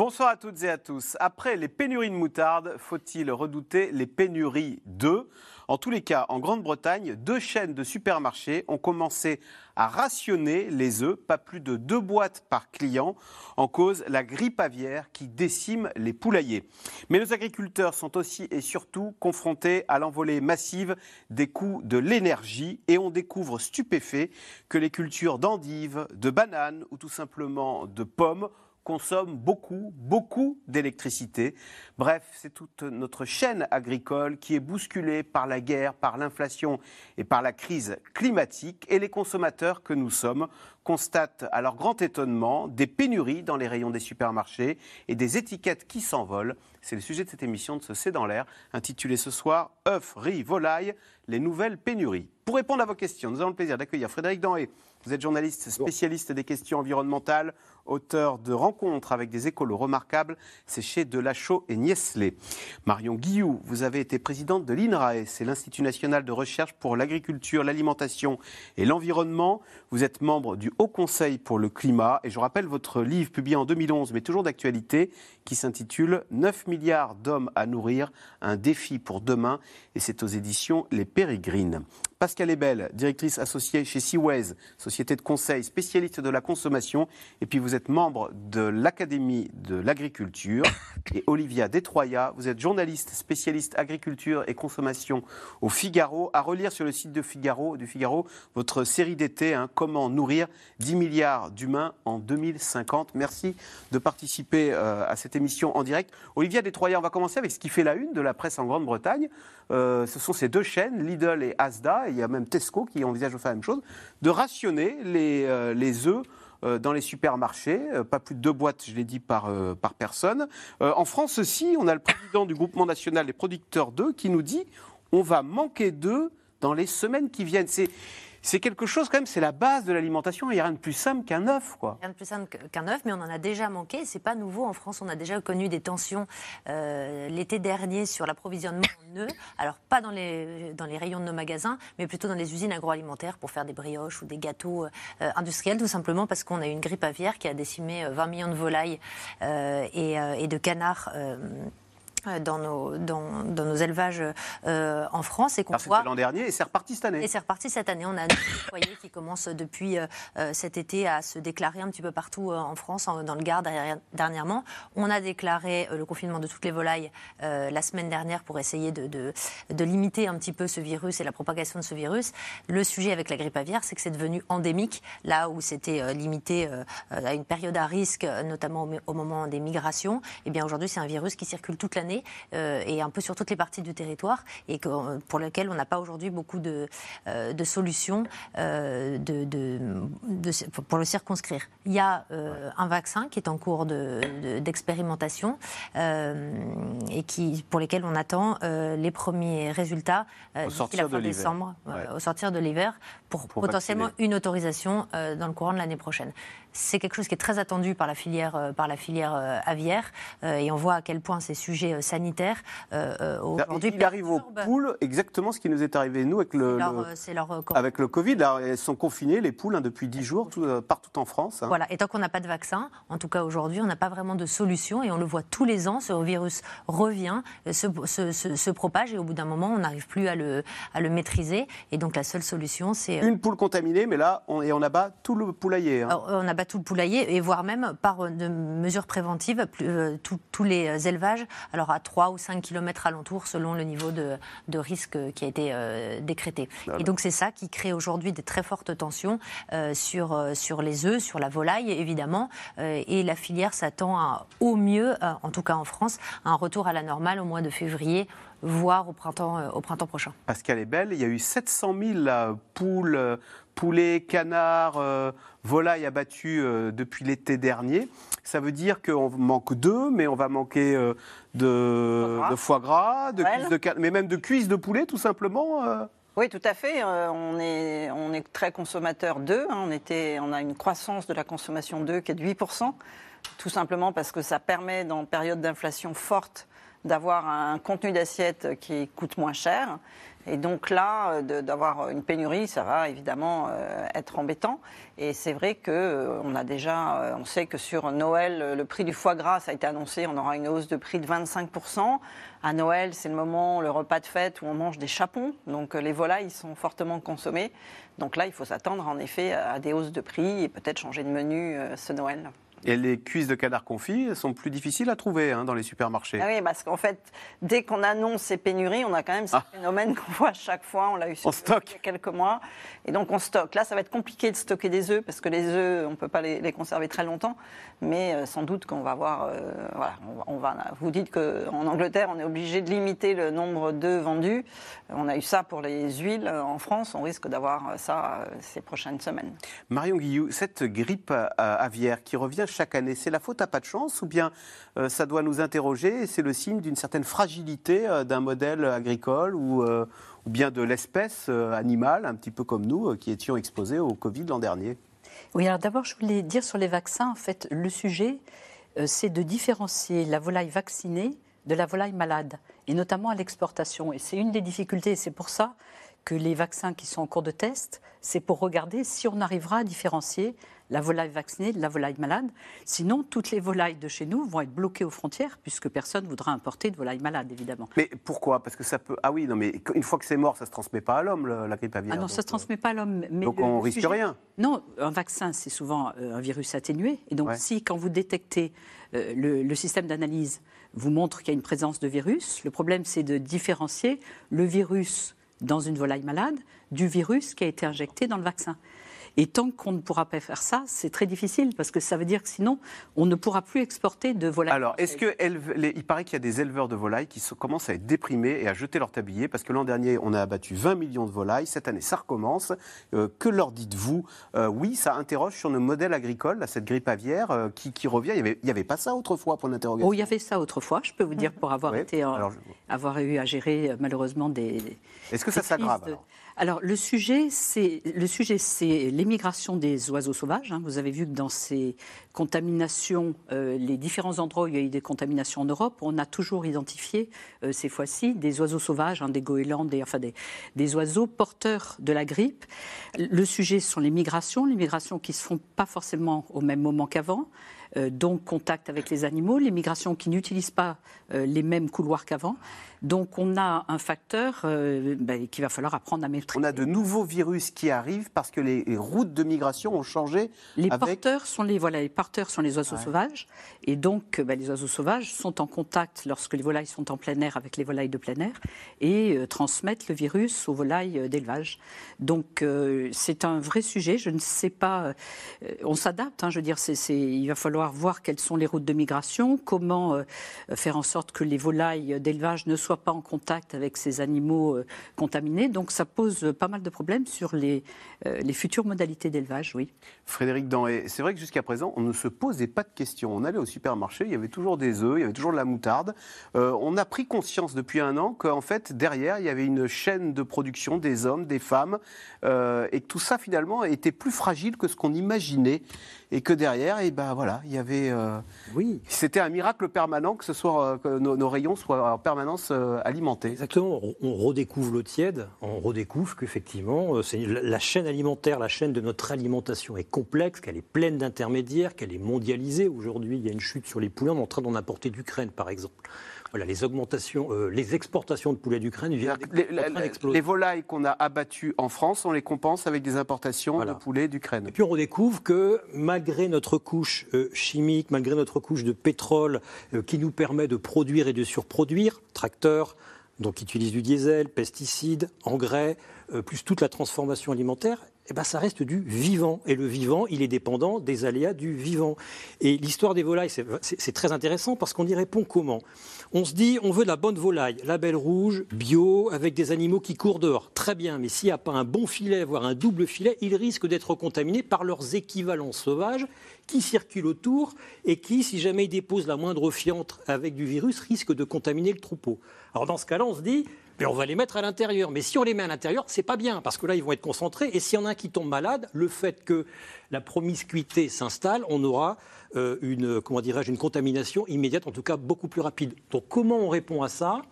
Bonsoir à toutes et à tous. Après les pénuries de moutarde, faut-il redouter les pénuries d'œufs En tous les cas, en Grande-Bretagne, deux chaînes de supermarchés ont commencé à rationner les œufs, pas plus de deux boîtes par client, en cause la grippe aviaire qui décime les poulaillers. Mais nos agriculteurs sont aussi et surtout confrontés à l'envolée massive des coûts de l'énergie et on découvre stupéfait que les cultures d'endives, de bananes ou tout simplement de pommes consomme beaucoup, beaucoup d'électricité. Bref, c'est toute notre chaîne agricole qui est bousculée par la guerre, par l'inflation et par la crise climatique. Et les consommateurs que nous sommes constatent à leur grand étonnement des pénuries dans les rayons des supermarchés et des étiquettes qui s'envolent. C'est le sujet de cette émission de ce C'est dans l'air, intitulée ce soir œufs, riz, volailles, les nouvelles pénuries. Pour répondre à vos questions, nous avons le plaisir d'accueillir Frédéric Danhé. Vous êtes journaliste spécialiste des questions environnementales, auteur de Rencontres avec des écolos remarquables, c'est chez Delachaux et Niestlé. Marion Guillou, vous avez été présidente de l'INRAE, c'est l'Institut national de recherche pour l'agriculture, l'alimentation et l'environnement. Vous êtes membre du Haut Conseil pour le climat et je rappelle votre livre publié en 2011 mais toujours d'actualité qui s'intitule 9 milliards d'hommes à nourrir, un défi pour demain et c'est aux éditions Les Pérégrines. Pascal Ebel, directrice associée chez Seaways, société de conseil spécialiste de la consommation. Et puis vous êtes membre de l'Académie de l'agriculture. Et Olivia Détroya, vous êtes journaliste spécialiste agriculture et consommation au Figaro. À relire sur le site de Figaro, du Figaro votre série d'été, hein, Comment nourrir 10 milliards d'humains en 2050. Merci de participer euh, à cette émission en direct. Olivia Détroya, on va commencer avec ce qui fait la une de la presse en Grande-Bretagne. Euh, ce sont ces deux chaînes, Lidl et Asda, il y a même Tesco qui envisage de faire la même chose, de rationner les, euh, les œufs euh, dans les supermarchés, pas plus de deux boîtes, je l'ai dit, par, par personne. en France aussi, on a le président du groupement national des producteurs d'œufs qui nous dit on va manquer d'œufs dans les semaines qui viennent. C'est quelque chose quand même, c'est la base de l'alimentation. Il n'y a rien de plus simple qu'un œuf, quoi. Rien de plus simple qu'un œuf, mais on en a déjà manqué. C'est pas nouveau en France. On a déjà connu des tensions euh, l'été dernier sur l'approvisionnement en œufs. Alors pas dans les rayons de nos magasins, mais plutôt dans les usines agroalimentaires pour faire des brioches ou des gâteaux euh, industriels, tout simplement parce qu'on a eu une grippe aviaire qui a décimé 20 euh, millions de volailles et, de canards euh, dans nos, dans, dans nos élevages euh, en France et qu'on voit l'an dernier et c'est reparti cette année. Et c'est reparti cette année. On a des foyers qui commencent depuis euh, cet été à se déclarer un petit peu partout en France, dans le Gard dernièrement. On a déclaré le confinement de toutes les volailles la semaine dernière pour essayer de, de, de, limiter un petit peu ce virus et la propagation de ce virus. Le sujet avec la grippe aviaire, c'est que c'est devenu endémique, là où c'était limité à une période à risque, notamment au, moment des migrations. Et eh bien aujourd'hui, c'est un virus qui circule toute l'année euh, et un peu sur toutes les parties du territoire et que, euh, pour lesquelles on n'a pas aujourd'hui beaucoup de, euh, de solutions de, de, pour le circonscrire. Il y a un vaccin qui est en cours d'expérimentation et qui, pour lesquels on attend les premiers résultats d'ici la fin décembre, au sortir de l'hiver, pour, potentiellement une autorisation dans le courant de l'année prochaine. C'est quelque chose qui est très attendu par la filière, par la filière aviaire et on voit à quel point ces sujets sanitaire euh, aujourd'hui. Il arrive aux poules exactement ce qui nous est arrivé nous avec le, euh, avec le Covid. elles sont confinées les poules hein, depuis 10 jours euh, partout en France. Hein. Voilà. Et tant qu'on n'a pas de vaccin, en tout cas aujourd'hui, on n'a pas vraiment de solution et on le voit tous les ans. Ce virus revient, se, se, propage et au bout d'un moment, on n'arrive plus à le, à le maîtriser. Et donc la seule solution, c'est une poule contaminée, mais là, on, et on abat tout le poulailler. Hein. on abat tout le poulailler et voire même par de mesures préventives, tous les élevages. Alors à 3 ou 5 km alentour selon le niveau de, risque qui a été euh, décrété. Et donc c'est ça qui crée aujourd'hui des très fortes tensions euh, sur, euh, sur les œufs, sur la volaille évidemment. et la filière s'attend au mieux, en tout cas en France, à un retour à la normale au mois de février voire au printemps, au printemps prochain. Pascal est belle, il y a eu 700 000 poules, poulets, canards, volailles abattues depuis l'été dernier. Ça veut dire qu'on manque d'œufs, mais on va manquer de, foie gras, de, cuisses de, mais même de cuisses de poulet, tout simplement. Euh. Oui, tout à fait. Euh, on, est, on est très consommateur d'œufs. hein. On, était, on a une croissance de la consommation d'œufs qui est de 8%, tout simplement parce que ça permet, dans période d'inflation forte, d'avoir un contenu d'assiette qui coûte moins cher. Et donc là, euh, d'avoir une pénurie, ça va évidemment euh, être embêtant. Et c'est vrai que euh, on a déjà, euh, on sait que sur Noël, le prix du foie gras, ça a été annoncé, on aura une hausse de prix de 25%. À Noël, c'est le moment, le repas de fête où on mange des chapons. Donc les volailles sont fortement consommées. Donc là, il faut s'attendre en effet à des hausses de prix et peut-être changer de menu ce Noël. Et les cuisses de canard confit sont plus difficiles à trouver hein, dans les supermarchés. Ah oui, parce qu'en fait, dès qu'on annonce ces pénuries, on a quand même ce Ah. phénomène qu'on voit à chaque fois. On l'a eu sur il y a quelques mois. Et donc on stocke. Là, ça va être compliqué de stocker des œufs parce que les œufs, on ne peut pas les, les conserver très longtemps. Mais euh, sans doute qu'on va voir. euh, voilà, on va, on va- vous dites qu'en Angleterre, on est obligé de limiter le nombre d'œufs vendus. On a eu ça pour les huiles euh, en France. On risque d'avoir ça euh, ces prochaines semaines. Marion Guillou, cette grippe aviaire qui revient chaque année, c'est la faute à pas de chance ou bien euh, ça doit nous interroger et c'est le signe d'une certaine fragilité euh, d'un modèle agricole ou, euh, ou bien de l'espèce animale, un petit peu comme nous, qui étions exposés au Covid l'an dernier Oui, alors d'abord, je voulais dire sur les vaccins, en fait, le sujet, c'est de différencier la volaille vaccinée de la volaille malade, et notamment à l'exportation. Et c'est une des difficultés, et c'est pour ça que les vaccins qui sont en cours de test, c'est pour regarder si on arrivera à différencier la volaille vaccinée de la volaille malade. Sinon, toutes les volailles de chez nous vont être bloquées aux frontières, puisque personne ne voudra importer de volaille malade, évidemment. Mais pourquoi? Parce que ça peut. Ah oui, non, mais une fois que c'est mort, ça se transmet pas à l'homme, la grippe aviaire. Ah non, ça ne se donc, transmet pas à l'homme. euh, mais Donc le- on le risque sujet- rien. Non, un vaccin, c'est souvent euh, un virus atténué. Et donc, Ouais. si, quand vous détectez, euh, le, le système d'analyse vous montre qu'il y a une présence de virus, le problème, c'est de différencier le virus dans une volaille malade du virus qui a été injecté dans le vaccin. Et tant qu'on ne pourra pas faire ça, c'est très difficile parce que ça veut dire que sinon, on ne pourra plus exporter de volailles. Alors, est-ce que les- il paraît qu'il y a des éleveurs de volailles qui commencent à être déprimés et à jeter leur tablier parce que l'an dernier, on a abattu 20 millions de volailles. Cette année, ça recommence. Euh, que leur dites-vous? Euh, Oui, ça interroge sur nos modèles agricoles, là, cette grippe aviaire euh, qui, qui revient. Il n'y avait, pas ça autrefois, point d'interrogation. Oh, il y avait ça autrefois, je peux vous dire, pour avoir, Oui. été, en- Alors, je- avoir eu à gérer malheureusement des, Est-ce que ça s'aggrave de- alors le sujet, c'est le sujet, c'est l'émigration des oiseaux sauvages. hein. Vous avez vu que dans ces contaminations, euh, les différents endroits où il y a eu des contaminations en Europe, on a toujours identifié euh, ces fois-ci des oiseaux sauvages, hein, des goélands, des, enfin des, des oiseaux porteurs de la grippe. Le sujet sont les migrations, les migrations qui se font pas forcément au même moment qu'avant. euh, donc contact avec les animaux, les migrations qui n'utilisent pas les mêmes couloirs qu'avant. Donc on a un facteur euh, ben, qu'il va falloir apprendre à maîtriser. On a de nouveaux virus qui arrivent parce que les, les routes de migration ont changé. Les avec- porteurs sont les voilà, les porteurs sont les oiseaux sauvages et donc euh, ben, les oiseaux sauvages sont en contact lorsque les volailles sont en plein air avec les volailles de plein air et euh, transmettent le virus aux volailles euh, d'élevage. Donc euh, c'est un vrai sujet. Je ne sais pas. on s'adapte. hein, je veux dire, il va falloir voir quelles sont les routes de migration, comment faire en sorte que les volailles d'élevage ne soient pas en contact avec ces animaux euh, contaminés. Donc ça pose pas mal de problèmes sur les, euh, les futures modalités d'élevage. Oui. Frédéric Danhé, c'est vrai que jusqu'à présent, on ne se posait pas de questions. On allait au supermarché, il y avait toujours des œufs, il y avait toujours de la moutarde. Euh, on a pris conscience depuis un an qu'en fait, derrière, il y avait une chaîne de production des hommes, des femmes, et que tout ça, finalement, était plus fragile que ce qu'on imaginait. Et que derrière, et ben voilà, il y avait. euh, Oui, C'était un miracle permanent que, ce soit, euh, que nos, nos rayons soient en permanence euh, alimentés. exactement. On- On redécouvre l'eau tiède, on redécouvre qu'effectivement, c'est la la chaîne alimentaire, la chaîne de notre alimentation est complexe, qu'elle est pleine d'intermédiaires, qu'elle est mondialisée. Aujourd'hui, il y a une chute sur les poulets, on est en train d'en importer d'Ukraine, par exemple. Voilà, les augmentations, euh, les exportations de poulets d'Ukraine viennent Les, les- les volailles qu'on a abattues en France, on les compense avec des importations Voilà. de poulets d'Ukraine. Et puis on redécouvre que malgré notre couche euh, chimique, malgré notre couche de pétrole euh, qui nous permet de produire et de surproduire, tracteurs, donc qui utilisent du diesel, pesticides, engrais, plus toute la transformation alimentaire, eh ben, ça reste du vivant. Et le vivant, il est dépendant des aléas du vivant. Et l'histoire des volailles, c'est- très intéressant parce qu'on y répond comment? On se dit, on veut de la bonne volaille, label rouge, bio, avec des animaux qui courent dehors. Très bien, mais s'il n'y a pas un bon filet, voire un double filet, ils risquent d'être contaminés par leurs équivalents sauvages qui circulent autour et qui, si jamais ils déposent la moindre fiantre avec du virus, risquent de contaminer le troupeau. Alors dans ce cas-là, on se dit, mais on va les mettre à l'intérieur. Mais si on les met à l'intérieur, c'est pas bien, parce que là, ils vont être concentrés. Et s'il y en a un qui tombe malade, le fait que la promiscuité s'installe, on aura euh, une, comment une contamination immédiate, en tout cas beaucoup plus rapide. Donc comment on répond à ça?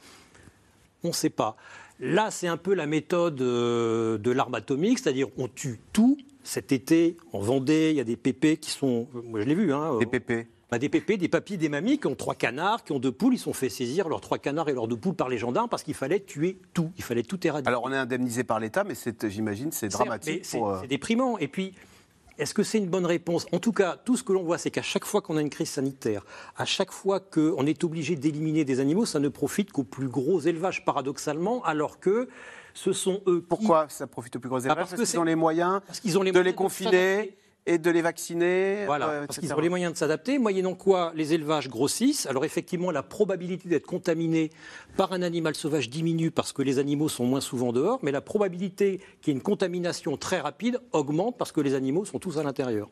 On ne sait pas. Là, c'est un peu la méthode euh, de l'arme atomique, c'est-à-dire on tue tout. Cet été, en Vendée, il y a des pépés qui sont, moi je l'ai vu, hein, Des pépés. bah, des pépés, des papis, des mamies qui ont trois canards, qui ont deux poules. Ils sont fait saisir leurs trois canards et leurs deux poules par les gendarmes parce qu'il fallait tuer tout. Il fallait tout éradiquer. Alors on est indemnisé par l'État, mais c'est, j'imagine c'est dramatique. C'est euh, c'est déprimant. Et puis, est-ce que c'est une bonne réponse? En tout cas, tout ce que l'on voit, c'est qu'à chaque fois qu'on a une crise sanitaire, à chaque fois qu'on est obligé d'éliminer des animaux, ça ne profite qu'aux plus gros élevages, paradoxalement, alors que ce sont eux qui- Pourquoi ça profite aux plus gros élevages parce Parce, qu'ils ont les moyens parce qu'ils ont les de les confiner et de les vacciner. Voilà, euh, parce qu'ils ont les moyens de s'adapter, moyennant quoi les élevages grossissent. Alors effectivement, la probabilité d'être contaminé par un animal sauvage diminue parce que les animaux sont moins souvent dehors, mais la probabilité qu'il y ait une contamination très rapide augmente parce que les animaux sont tous à l'intérieur.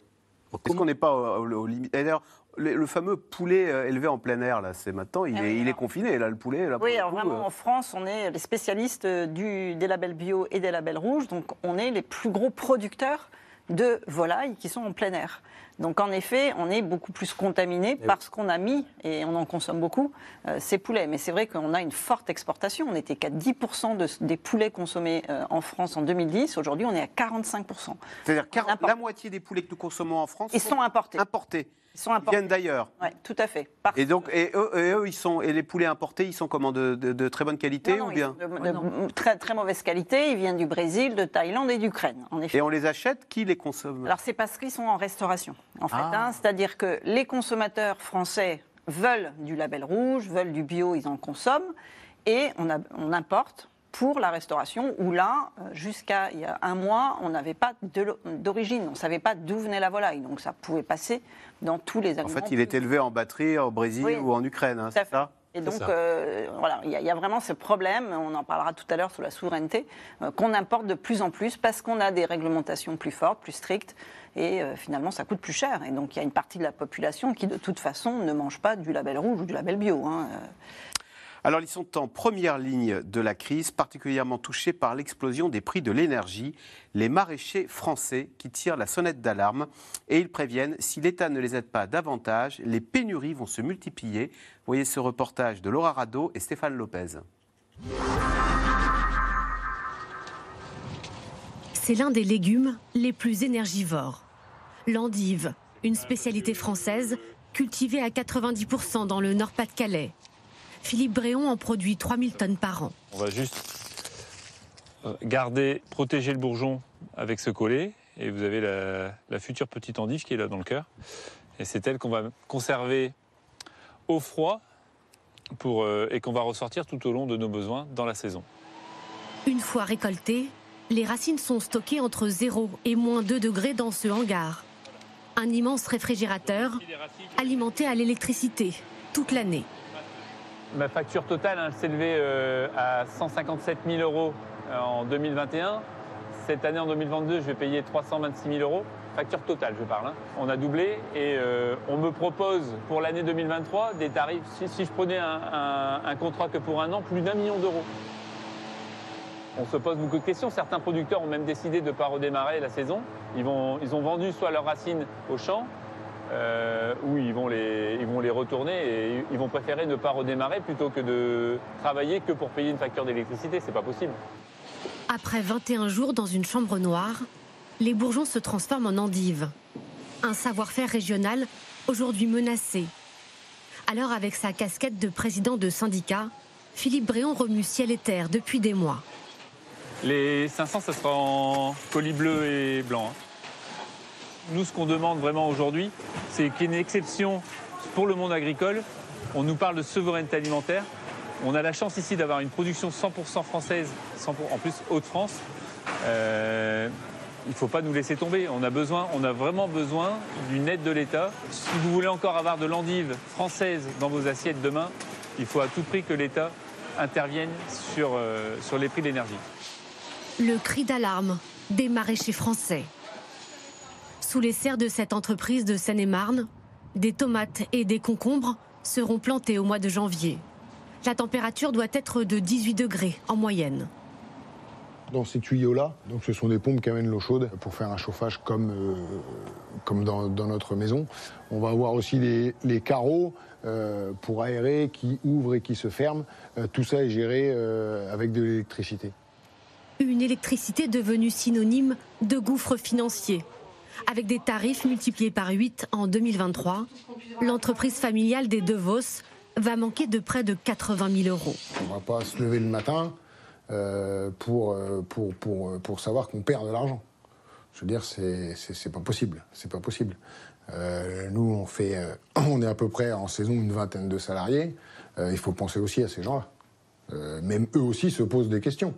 Est-ce qu'on n'est pas au, au- au limite? Et D'ailleurs, le, le fameux poulet euh, élevé en plein air, là, c'est maintenant, il, Ah est, il est confiné, là, le poulet. Là, Oui, le alors coup, vraiment, euh, en France, on est les spécialistes euh, du, des labels bio et des labels rouges. Donc, on est les plus gros producteurs de volailles qui sont en plein air. Donc, en effet, on est beaucoup plus contaminé oui. parce qu'on a mis, et on en consomme beaucoup, euh, ces poulets. Mais c'est vrai qu'on a une forte exportation. On n'était qu'à 10% de- des poulets consommés euh, en France en 2010. Aujourd'hui, on est à 45%. C'est-à-dire la moitié des poulets que nous consommons en France Ils sont importés. importés. Ils sont Ils importés. viennent d'ailleurs. Ouais, tout à fait. Et donc, et eux, et eux, ils sont, et les poulets importés, ils sont comment de, de- de très bonne qualité Non, non, ou ils bien de très, très mauvaise qualité. Ils viennent du Brésil, de Thaïlande et d'Ukraine, en effet. Et on les achète? Qui les consomme? Alors c'est parce qu'ils sont en restauration, en fait. Ah. hein. C'est-à-dire que les consommateurs français veulent du label rouge, veulent du bio, ils en consomment, et on, a- on importe pour la restauration, où là, euh, jusqu'à il y a un mois, on n'avait pas d'origine, on ne savait pas d'où venait la volaille, donc ça pouvait passer dans tous les En aliments. fait, il est élevé en batterie au Brésil Oui. ou en Ukraine, hein, c'est ça? Et donc, euh, voilà, il y, a- il y a vraiment ce problème, on en parlera tout à l'heure sur la souveraineté, euh, qu'on importe de plus en plus parce qu'on a des réglementations plus fortes, plus strictes, et euh, finalement, ça coûte plus cher. Et donc, il y a une partie de la population qui, de toute façon, ne mange pas du label rouge ou du label bio. hein. Euh, Alors, ils sont en première ligne de la crise, particulièrement touchés par l'explosion des prix de l'énergie. Les maraîchers français qui tirent la sonnette d'alarme et ils préviennent si l'État ne les aide pas davantage, les pénuries vont se multiplier. Voyez ce reportage de Laura Rado et Stéphane Lopez. C'est l'un des légumes les plus énergivores. L'endive, une spécialité française cultivée à 90% dans le Nord-Pas-de-Calais. Philippe Bréon en produit 3000 tonnes par an. On va juste euh, garder, protéger le bourgeon avec ce collet. Et vous avez la, la future petite endive qui est là dans le cœur. Et c'est elle qu'on va conserver au froid pour, euh, et qu'on va ressortir tout au long de nos besoins dans la saison. Une fois récoltées, les racines sont stockées entre 0 et moins 2 degrés dans ce hangar. Un immense réfrigérateur alimenté à l'électricité toute l'année. Ma facture totale hein, s'élevait euh, à 157 000 euros euh, en 2021. Cette année, en 2022, je vais payer 326 000 euros. Facture totale, je parle. hein. On a doublé et euh, on me propose pour l'année 2023 des tarifs, si, je prenais un contrat que pour un an, plus d'un million d'euros. On se pose beaucoup de questions. Certains producteurs ont même décidé de ne pas redémarrer la saison. Ils, ont vendu soit leurs racines au champ, euh, ou ils vont, les, ils vont les retourner et ils vont préférer ne pas redémarrer plutôt que de travailler que pour payer une facture d'électricité. C'est pas possible. Après 21 jours dans une chambre noire, les bourgeons se transforment en endives. Un savoir-faire régional aujourd'hui menacé. Alors avec sa casquette de président de syndicat, Philippe Bréon remue ciel et terre depuis des mois. Les 500, ça sera en colis bleu et blanc. hein. Nous, ce qu'on demande vraiment aujourd'hui, c'est qu'il y ait une exception pour le monde agricole. On nous parle de souveraineté alimentaire. On a la chance ici d'avoir une production 100% française, 100% en plus Hauts-de-France. Euh, il ne faut pas nous laisser tomber. On a, besoin, on a vraiment besoin d'une aide de l'État. Si vous voulez encore avoir de l'endive française dans vos assiettes demain, il faut à tout prix que l'État intervienne sur, euh, sur les prix de l'énergie. Le cri d'alarme des maraîchers français. Sous les serres de cette entreprise de Seine-et-Marne, des tomates et des concombres seront plantés au mois de janvier. La température doit être de 18 degrés en moyenne. Dans ces tuyaux-là, donc ce sont des pompes qui amènent l'eau chaude pour faire un chauffage comme, euh, dans, notre maison. On va avoir aussi les, carreaux euh, pour aérer qui ouvrent et qui se ferment. Euh, tout ça est géré avec de l'électricité. Une électricité devenue synonyme de gouffre financier. Avec des tarifs multipliés par 8 en 2023, l'entreprise familiale des DeVos va manquer de près de 80 000 euros. On va pas se lever le matin euh, pour, euh, pour, pour, euh, pour savoir qu'on perd de l'argent. Je veux dire, c'est pas possible. C'est pas possible. Nous, on fait, on est à peu près en saison une vingtaine de salariés. Il faut penser aussi à ces gens-là. Même eux aussi se posent des questions,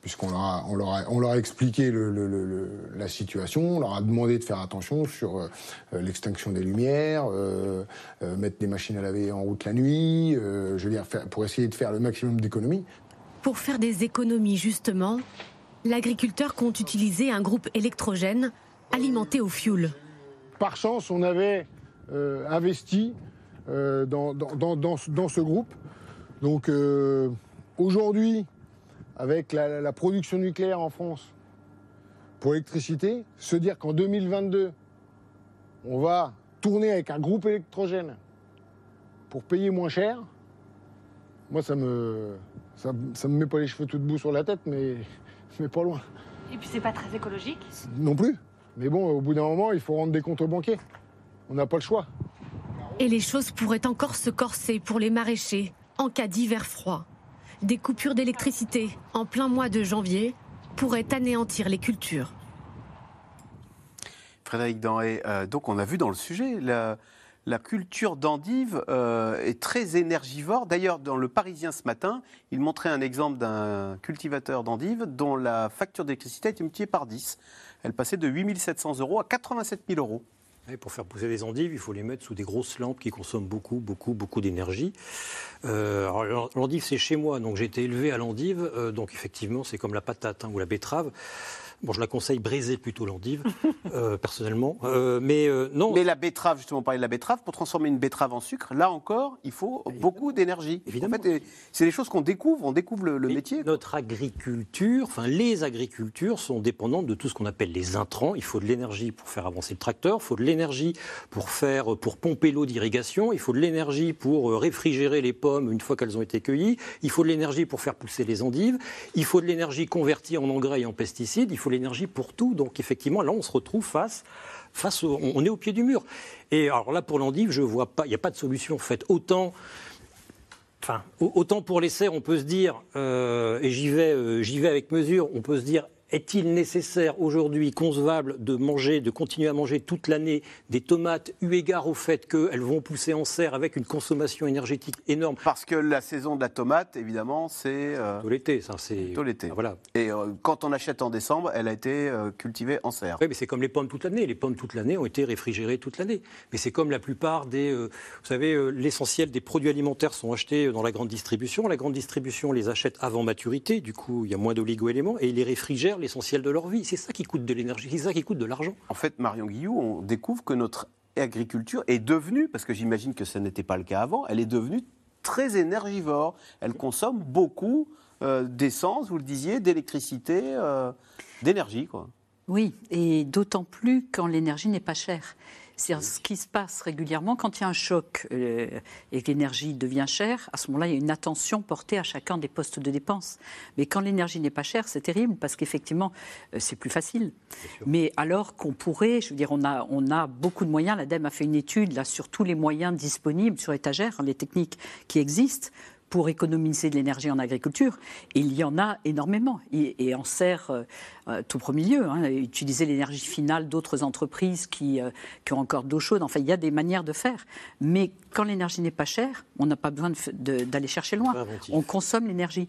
puisqu'on leur a, on leur a, on leur a expliqué le- le- le- le- la situation, on leur a demandé de faire attention sur euh, euh, l'extinction des lumières, euh, euh, mettre des machines à laver en route la nuit, euh, je veux dire, faire- pour essayer de faire le maximum d'économies. Pour faire des économies, justement, l'agriculteur compte utiliser un groupe électrogène alimenté au fioul. Par chance, on avait euh, investi euh, dans, dans- dans- dans ce- groupe. Donc euh, aujourd'hui, avec la, la production nucléaire en France pour l'électricité, se dire qu'en 2022, on va tourner avec un groupe électrogène pour payer moins cher, moi ça me ça, ça me met pas les cheveux tout debout sur la tête, mais, mais pas loin. Et puis c'est pas très écologique. Non plus. Mais bon, au bout d'un moment, il faut rendre des comptes aux banquiers. On n'a pas le choix. Et les choses pourraient encore se corser pour les maraîchers en cas d'hiver froid. Des coupures d'électricité en plein mois de janvier pourraient anéantir les cultures. Frédéric Denré, euh, donc on a vu dans le sujet, la, culture d'endive euh, est très énergivore. D'ailleurs, dans le Parisien ce matin, il montrait un exemple d'un cultivateur d'endives dont la facture d'électricité a été multipliée par 10. Elle passait de 8 700 euros à 87 000 euros. Pour faire pousser les endives, il faut les mettre sous des grosses lampes qui consomment beaucoup, beaucoup, beaucoup d'énergie. Euh, l'endive, c'est chez moi, donc j'ai été élevé à l'endive, euh, donc effectivement, c'est comme la patate hein, ou la betterave. Bon, je la conseille briser plutôt l'endive, euh, personnellement. Euh, mais euh, non. Mais la betterave, justement, on parlait de la betterave, pour transformer une betterave en sucre, là encore, il faut beaucoup d'énergie. Évidemment. En fait, c'est des choses qu'on découvre, on découvre le, métier. Notre agriculture, enfin les agricultures sont dépendantes de tout ce qu'on appelle les intrants. Il faut de l'énergie pour faire avancer le tracteur, il faut de l'énergie pour faire, pour pomper l'eau d'irrigation, il faut de l'énergie pour réfrigérer les pommes une fois qu'elles ont été cueillies, il faut de l'énergie pour faire pousser les endives, il faut de l'énergie convertie en engrais et en pesticides, il faut l'énergie pour tout. Donc effectivement, là on se retrouve face face au- on est au pied du mur. Et alors là, pour l'endive, je vois pas, il n'y a pas de solution. En fait, autant Enfin, au- autant pour les serres, on peut se dire, euh, et j'y vais, euh, j'y vais avec mesure, on peut se dire, est-il nécessaire aujourd'hui, concevable, de manger, de continuer à manger toute l'année des tomates, eu égard au fait qu'elles vont pousser en serre avec une consommation énergétique énorme? Parce que la saison de la tomate, évidemment, c'est euh, Tout l'été, ça, c'est. Plutôt l'été. Ah, Voilà. Et euh, quand on achète en décembre, elle a été euh, cultivée en serre. Oui, mais c'est comme les pommes toute l'année. Les pommes toute l'année ont été réfrigérées toute l'année. Mais c'est comme la plupart des. vous savez, l'essentiel des produits alimentaires sont achetés dans la grande distribution. La grande distribution les achète avant maturité. Du coup, il y a moins d'oligo-éléments et ils les réfrigèrent l'essentiel de leur vie. C'est ça qui coûte de l'énergie. C'est ça qui coûte de l'argent. En fait, Marion Guillou, on découvre que notre agriculture est devenue, parce que j'imagine que ce n'était pas le cas avant, elle est devenue très énergivore. Elle consomme beaucoup euh, d'essence, vous le disiez, d'électricité, euh, d'énergie. quoi. Oui, et d'autant plus quand l'énergie n'est pas chère. C'est ce qui se passe régulièrement quand il y a un choc euh, et que l'énergie devient chère. À ce moment-là, il y a une attention portée à chacun des postes de dépenses. Mais quand l'énergie n'est pas chère, c'est terrible parce qu'effectivement, euh, c'est plus facile. Mais alors qu'on pourrait, je veux dire, on a, on a beaucoup de moyens. L'ADEME a fait une étude là sur tous les moyens disponibles sur étagère, les techniques qui existent pour économiser de l'énergie en agriculture. Et il y en a énormément. Et, et en serre, euh, tout premier lieu, hein, utiliser l'énergie finale d'autres entreprises qui, euh, qui ont encore d'eau chaude. Enfin, il y a des manières de faire. Mais quand l'énergie n'est pas chère, on n'a pas besoin d'aller chercher loin. On consomme l'énergie.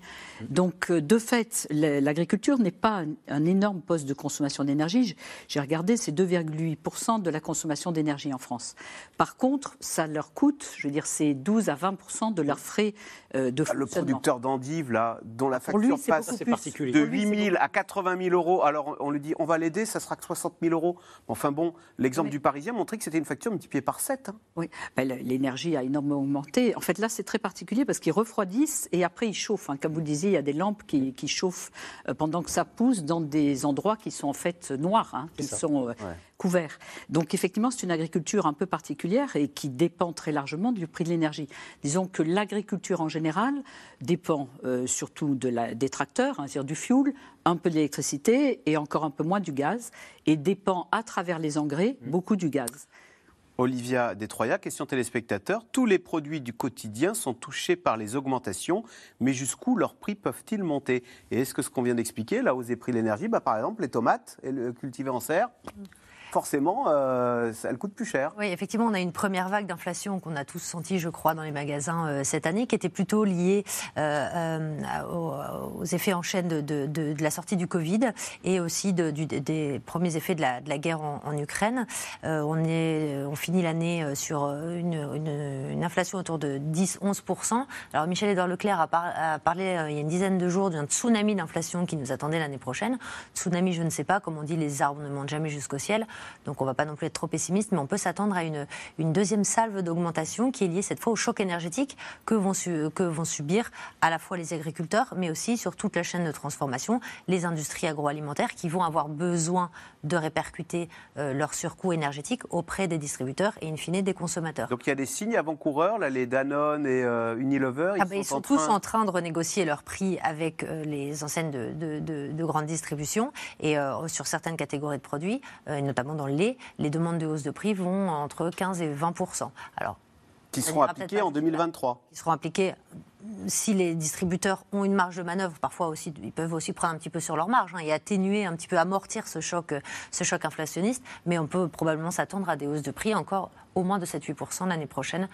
Donc, euh, de fait, la- l'agriculture n'est pas un, énorme poste de consommation d'énergie. J'ai regardé, c'est 2,8% de la consommation d'énergie en France. Par contre, ça leur coûte, je veux dire, c'est 12 à 20% de leurs frais euh, de Ah, Le fonctionnement. producteur d'endives, là, dont la lui, facture passe de Pour lui, 8 c'est 000 à 80 000 euros euros. Alors on lui dit on va l'aider, ça sera que 60 000 euros. Enfin bon, l'exemple du Parisien montrait que c'était une facture multipliée par 7. hein. Oui, Ben, l'énergie a énormément augmenté. En fait, là, c'est très particulier parce qu'ils refroidissent et après ils chauffent. hein. Comme vous le disiez, il y a des lampes qui, qui chauffent euh, pendant que ça pousse dans des endroits qui sont en fait noirs, hein, qui ça. sont euh, couverts. Donc effectivement, c'est une agriculture un peu particulière et qui dépend très largement du prix de l'énergie. Disons que l'agriculture en général dépend euh, surtout de la, des tracteurs, hein, c'est-à-dire du fuel, un peu de l'électricité et encore un peu moins du gaz, et dépend à travers les engrais beaucoup du gaz. Olivia Détroya, question téléspectateur. Tous les produits du quotidien sont touchés par les augmentations, mais jusqu'où leurs prix peuvent-ils monter? Et est-ce que ce qu'on vient d'expliquer, la hausse des prix de l'énergie, bah, par exemple, les tomates et le cultivées en serre, forcément, euh, elles coûtent plus cher. Oui, effectivement, on a une première vague d'inflation qu'on a tous senti, je crois, dans les magasins euh, cette année, qui était plutôt liée euh, aux, effets en chaîne de, la sortie du Covid et aussi des premiers effets de la, guerre en, Ukraine. On, est, on finit l'année sur une, inflation autour de 10-11%. Alors Michel-Édouard Leclerc a, par- a parlé il y a une dizaine de jours d'un tsunami d'inflation qui nous attendait l'année prochaine. Tsunami, je ne sais pas, comme on dit, les arbres ne montent jamais jusqu'au ciel. Donc on ne va pas non plus être trop pessimiste, mais on peut s'attendre à une, une deuxième salve d'augmentation qui est liée cette fois au choc énergétique que vont, su- que vont subir à la fois les agriculteurs, mais aussi sur toute la chaîne de transformation, les industries agroalimentaires qui vont avoir besoin de répercuter euh, leur surcoût énergétique auprès des distributeurs et in fine des consommateurs. Donc il y a des signes avant-coureurs, là, les Danone et euh, Unilever, Ah ben, ils sont, en tous en train de renégocier leurs prix avec euh, les enseignes de, de- de- de grande distribution et euh, sur certaines catégories de produits, euh, et notamment dans le lait, les demandes de hausse de prix vont entre 15 et 20 Alors, qui ça seront pas en 2023. qui seront appliqués si les distributeurs ont une marge de manœuvre, parfois aussi, ils peuvent aussi prendre un petit peu sur leur marge hein, et atténuer un petit peu, amortir ce choc, euh, ce choc inflationniste. Mais on peut probablement s'attendre à des hausses de prix encore au moins de 7-8% l'année prochaine,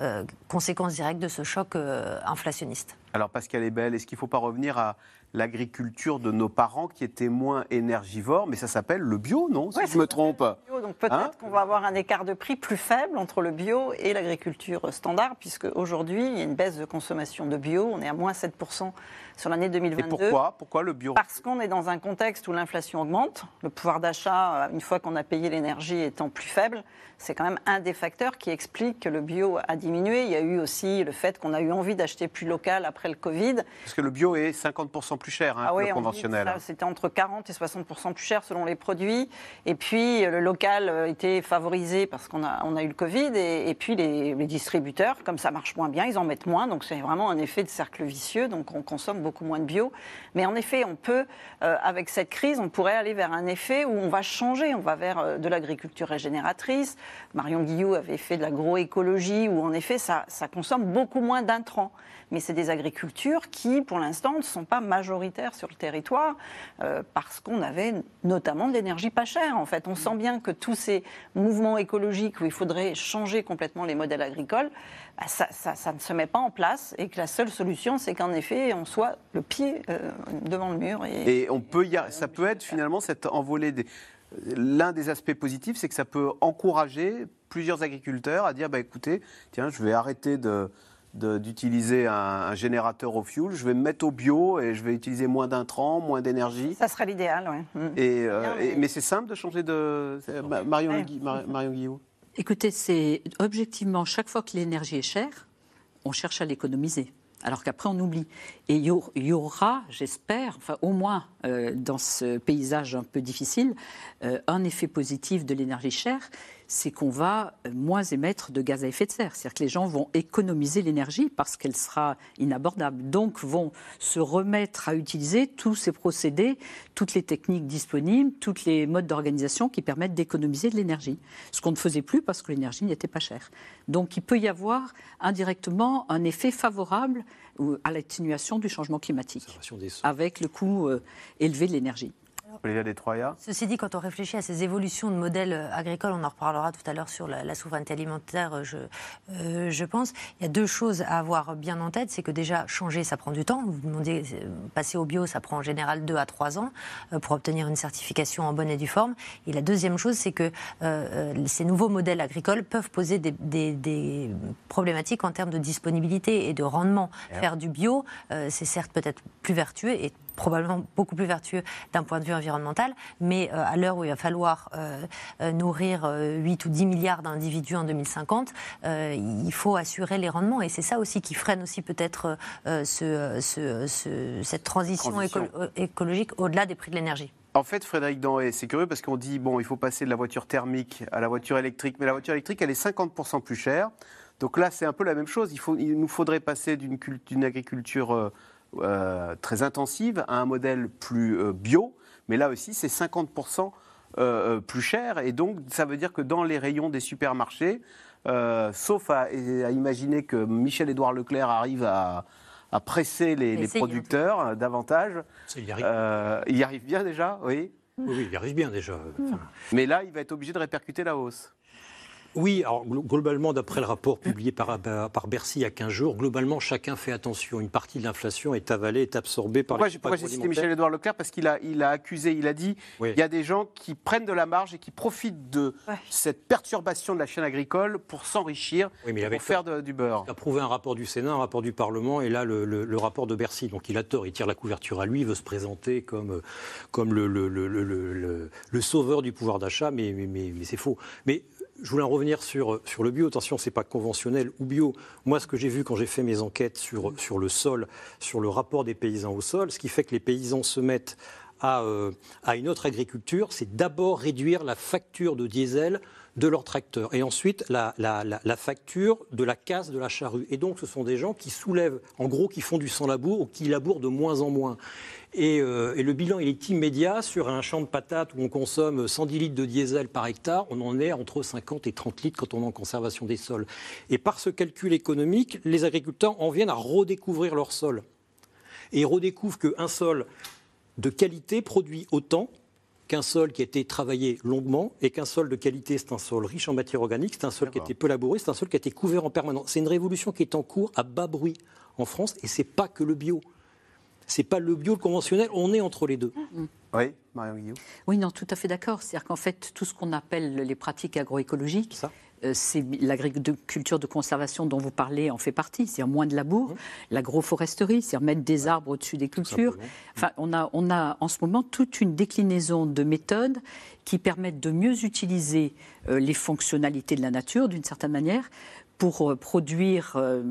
euh, conséquence directe de ce choc euh, inflationniste. Alors Pascal est belle, est-ce qu'il ne faut pas revenir à l'agriculture de nos parents qui était moins énergivore, mais ça s'appelle le bio, non Si Ouais, je me trompe. bio, Donc peut-être Hein qu'on va avoir un écart de prix plus faible entre le bio et l'agriculture standard, puisque aujourd'hui, il y a une baisse de consommation de bio. On est à moins 7% sur l'année Et 2022. pourquoi Pourquoi le bio Parce qu'on est dans un contexte où l'inflation augmente, le pouvoir d'achat, euh, une fois qu'on a payé l'énergie, étant plus faible, c'est quand même un des facteurs qui explique que le bio a diminué. Il y a eu aussi le fait qu'on a eu envie d'acheter plus local après le Covid. Parce que le bio est 50% plus cher hein, Ah que oui, le conventionnel. ça, C'était entre 40 et 60 plus cher selon les produits. Et puis le local euh, était favorisé parce qu'on a, on a eu le Covid. Et, et puis les, les distributeurs, comme ça marche moins bien, ils en mettent moins. Donc c'est vraiment un effet de cercle vicieux. Donc on consomme beaucoup moins de bio. Mais en effet, on peut, euh, avec cette crise, on pourrait aller vers un effet où on va changer. On va vers euh, de l'agriculture régénératrice. Marion Guillot avait fait de l'agroécologie où en effet ça, ça consomme beaucoup moins d'intrants. Mais c'est des agricultures qui, pour l'instant, ne sont pas majoritaires sur le territoire euh, parce qu'on avait notamment de l'énergie pas chère. En fait, on sent bien que tous ces mouvements écologiques où il faudrait changer complètement les modèles agricoles, bah, ça, ça- ça ne se met pas en place et que la seule solution, c'est qu'en effet, on soit le pied euh, devant le mur. Et, Et on peut y a- ça peut être finalement cette envolée des. L'un des aspects positifs, c'est que ça peut encourager plusieurs agriculteurs à dire bah, écoutez, tiens, je vais arrêter de d'utiliser un, un générateur au fuel, je vais me mettre au bio et je vais utiliser moins d'intrants, moins d'énergie. ça serait l'idéal, oui. Mm. Et, euh, et- mais- c'est simple de changer de. Marion, Ouais. Marion Guillot. Écoutez, c'est objectivement, chaque fois que l'énergie est chère, on cherche à l'économiser. Alors qu'après, on oublie. Et il y aura, j'espère, enfin au moins euh, dans ce paysage un peu difficile, euh, un effet positif de l'énergie chère, c'est qu'on va euh, moins émettre de gaz à effet de serre. C'est-à-dire que les gens vont économiser l'énergie parce qu'elle sera inabordable. Donc vont se remettre à utiliser tous ces procédés, toutes les techniques disponibles, tous les modes d'organisation qui permettent d'économiser de l'énergie. Ce qu'on ne faisait plus parce que l'énergie n'était pas chère. Donc il peut y avoir indirectement un effet favorable à l'atténuation du changement climatique avec le coût euh, élevé de l'énergie. Olivia. Ceci dit, quand on réfléchit à ces évolutions de modèles euh, agricoles, on en reparlera tout à l'heure sur la, la souveraineté alimentaire, euh, je, euh, je pense. Il y a deux choses à avoir bien en tête. C'est que déjà, changer, ça prend du temps. Vous demandez, passer au bio, ça prend en général deux à trois ans pour obtenir une certification en bonne et due forme. Et la deuxième chose, c'est que euh, ces nouveaux modèles agricoles peuvent poser des, des- des problématiques en termes de disponibilité et de rendement. Faire du bio, euh, c'est certes peut-être plus vertueux et probablement beaucoup plus vertueux d'un point de vue environnemental, mais euh, à l'heure où il va falloir euh, euh, nourrir 8 ou 10 milliards d'individus en 2050, il faut assurer les rendements. Et c'est ça aussi qui freine aussi peut-être ce, ce- ce- cette transition, Transition. éco- écologique au-delà des prix de l'énergie. En fait, Frédéric Danhé, c'est curieux parce qu'on dit, bon, il faut passer de la voiture thermique à la voiture électrique, mais la voiture électrique, elle est 50% plus chère. Donc là, c'est un peu la même chose. Il, faut, il nous faudrait passer d'une cul- d'une agriculture très intensive à un modèle plus euh, bio, mais là aussi, c'est 50% euh, euh, plus cher. Et donc, ça veut dire que dans les rayons des supermarchés, euh, sauf à, à imaginer que Michel-Édouard Leclerc arrive à, à presser les, producteurs euh, davantage, il y arrive. euh, il y arrive bien déjà, oui. Oui, oui, il y arrive bien déjà. Enfin, Mais là, il va être obligé de répercuter la hausse. Oui, alors glo- globalement, d'après le rapport publié par, par Bercy il y a 15 jours, globalement, chacun fait attention. Une partie de l'inflation est avalée, est absorbée par Pourquoi les pourquoi j'ai cité. Michel-Édouard Leclerc Parce qu'il a, il a accusé, il a dit Oui. il y a des gens qui prennent de la marge et qui profitent de Ouais. cette perturbation de la chaîne agricole pour s'enrichir, Oui, pour faire de- du beurre. Il a prouvé un rapport du Sénat, un rapport du Parlement, et là, le, le- le rapport de Bercy. Donc il a tort, il tire la couverture à lui, il veut se présenter comme, comme le, le- le- le- le- le- le sauveur du pouvoir d'achat, mais, mais, mais- mais c'est faux. Mais je voulais en revenir sur, sur le bio. Attention, c'est pas conventionnel ou bio. Moi, ce que j'ai vu quand j'ai fait mes enquêtes sur, sur le sol, sur le rapport des paysans au sol, ce qui fait que les paysans se mettent à, euh, une autre agriculture, c'est d'abord réduire la facture de diesel de leur tracteur et ensuite la facture de la casse de la charrue. Et donc ce sont des gens qui soulèvent, en gros, qui font du sans-labour ou qui labourent de moins en moins. Et, euh, et le bilan, il est immédiat. Sur un champ de patates où on consomme 110 litres de diesel par hectare, on en est entre 50 et 30 litres quand on est en conservation des sols. Et par ce calcul économique, les agriculteurs en viennent à redécouvrir leur sol. Et ils redécouvrent qu'un sol de qualité produit autant qu'un sol qui a été travaillé longuement et qu'un sol de qualité, c'est un sol riche en matière organique, c'est un sol qui a été peu labouré, c'est un sol qui a été couvert en permanence. C'est une révolution qui est en cours à bas bruit en France et c'est pas que le bio. C'est pas le bio le conventionnel, on est entre les deux. Oui, Marion Guillaume. Oui, non, tout à fait d'accord. C'est-à-dire qu'en fait, tout ce qu'on appelle les pratiques agroécologiques, Ça. euh, c'est l'agriculture de conservation dont vous parlez en fait partie, c'est-à-dire moins de labour, l'agroforesterie, c'est-à-dire mettre des arbres au-dessus des cultures. Enfin, on a, on a en ce moment toute une déclinaison de méthodes qui permettent de mieux utiliser euh, les fonctionnalités de la nature, d'une certaine manière, pour euh, produire euh,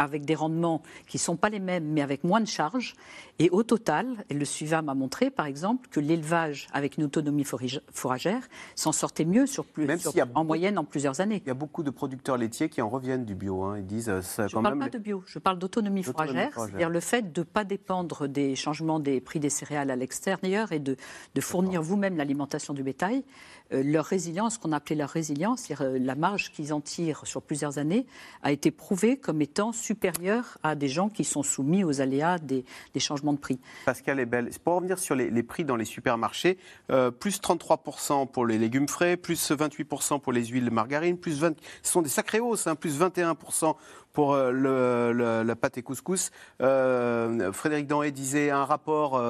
avec des rendements qui ne sont pas les mêmes, mais avec moins de charges. Et au total, et le SUVA m'a montré, par exemple, que l'élevage avec une autonomie fourragère s'en sortait mieux sur plus, Même sur- s'il y a en beaucoup- moyenne en plusieurs années. Il y a beaucoup de producteurs laitiers qui en reviennent du bio. hein. Ils disent euh, ça Je quand ne parle même. pas de bio, je parle d'autonomie D'autonomie fourragère, fourragère. c'est-à-dire le fait de ne pas dépendre des changements des prix des céréales à l'extérieur et de, de fournir vous-même l'alimentation du bétail. Euh, leur résilience, ce qu'on appelait leur résilience, c'est-à-dire euh, la marge qu'ils en tirent sur plusieurs années, a été prouvée comme étant supérieure à des gens qui sont soumis aux aléas des, changements de prix. Pascal est belle. Pour revenir sur les, prix dans les supermarchés, euh, plus 33% pour les légumes frais, plus 28% pour les huiles margarine, plus 20, ce sont des sacrées hausses, hein, plus 21% pour la pâte et couscous. Frédéric Danhé disait un rapport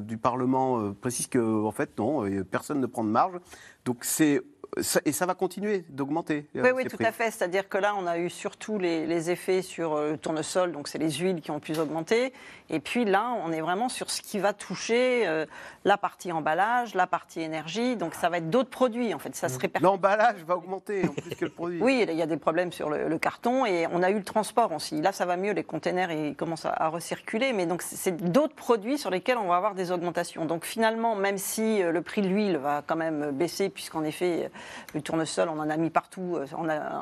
du Parlement précise que en fait non, personne ne prend de marge. Donc c'est et ça va continuer d'augmenter. euh, Oui, oui, tout prix. à fait. C'est-à-dire que là, on a eu surtout les, les effets sur euh, le tournesol, donc c'est les huiles qui ont pu augmenter. Et puis là, on est vraiment sur ce qui va toucher euh, la partie emballage, la partie énergie. Donc ça va être d'autres produits, en fait. Ça se répercute. L'emballage va augmenter en plus que le produit. Oui, il y a des problèmes sur le, le carton et on a eu le transport aussi. Là, ça va mieux, les containers ils commencent à, à recirculer, mais donc c'est- d'autres produits sur lesquels on va avoir des augmentations. Donc finalement, même si euh, le prix de l'huile va quand même baisser, puisqu'en effet, le tournesol, on en a mis partout euh,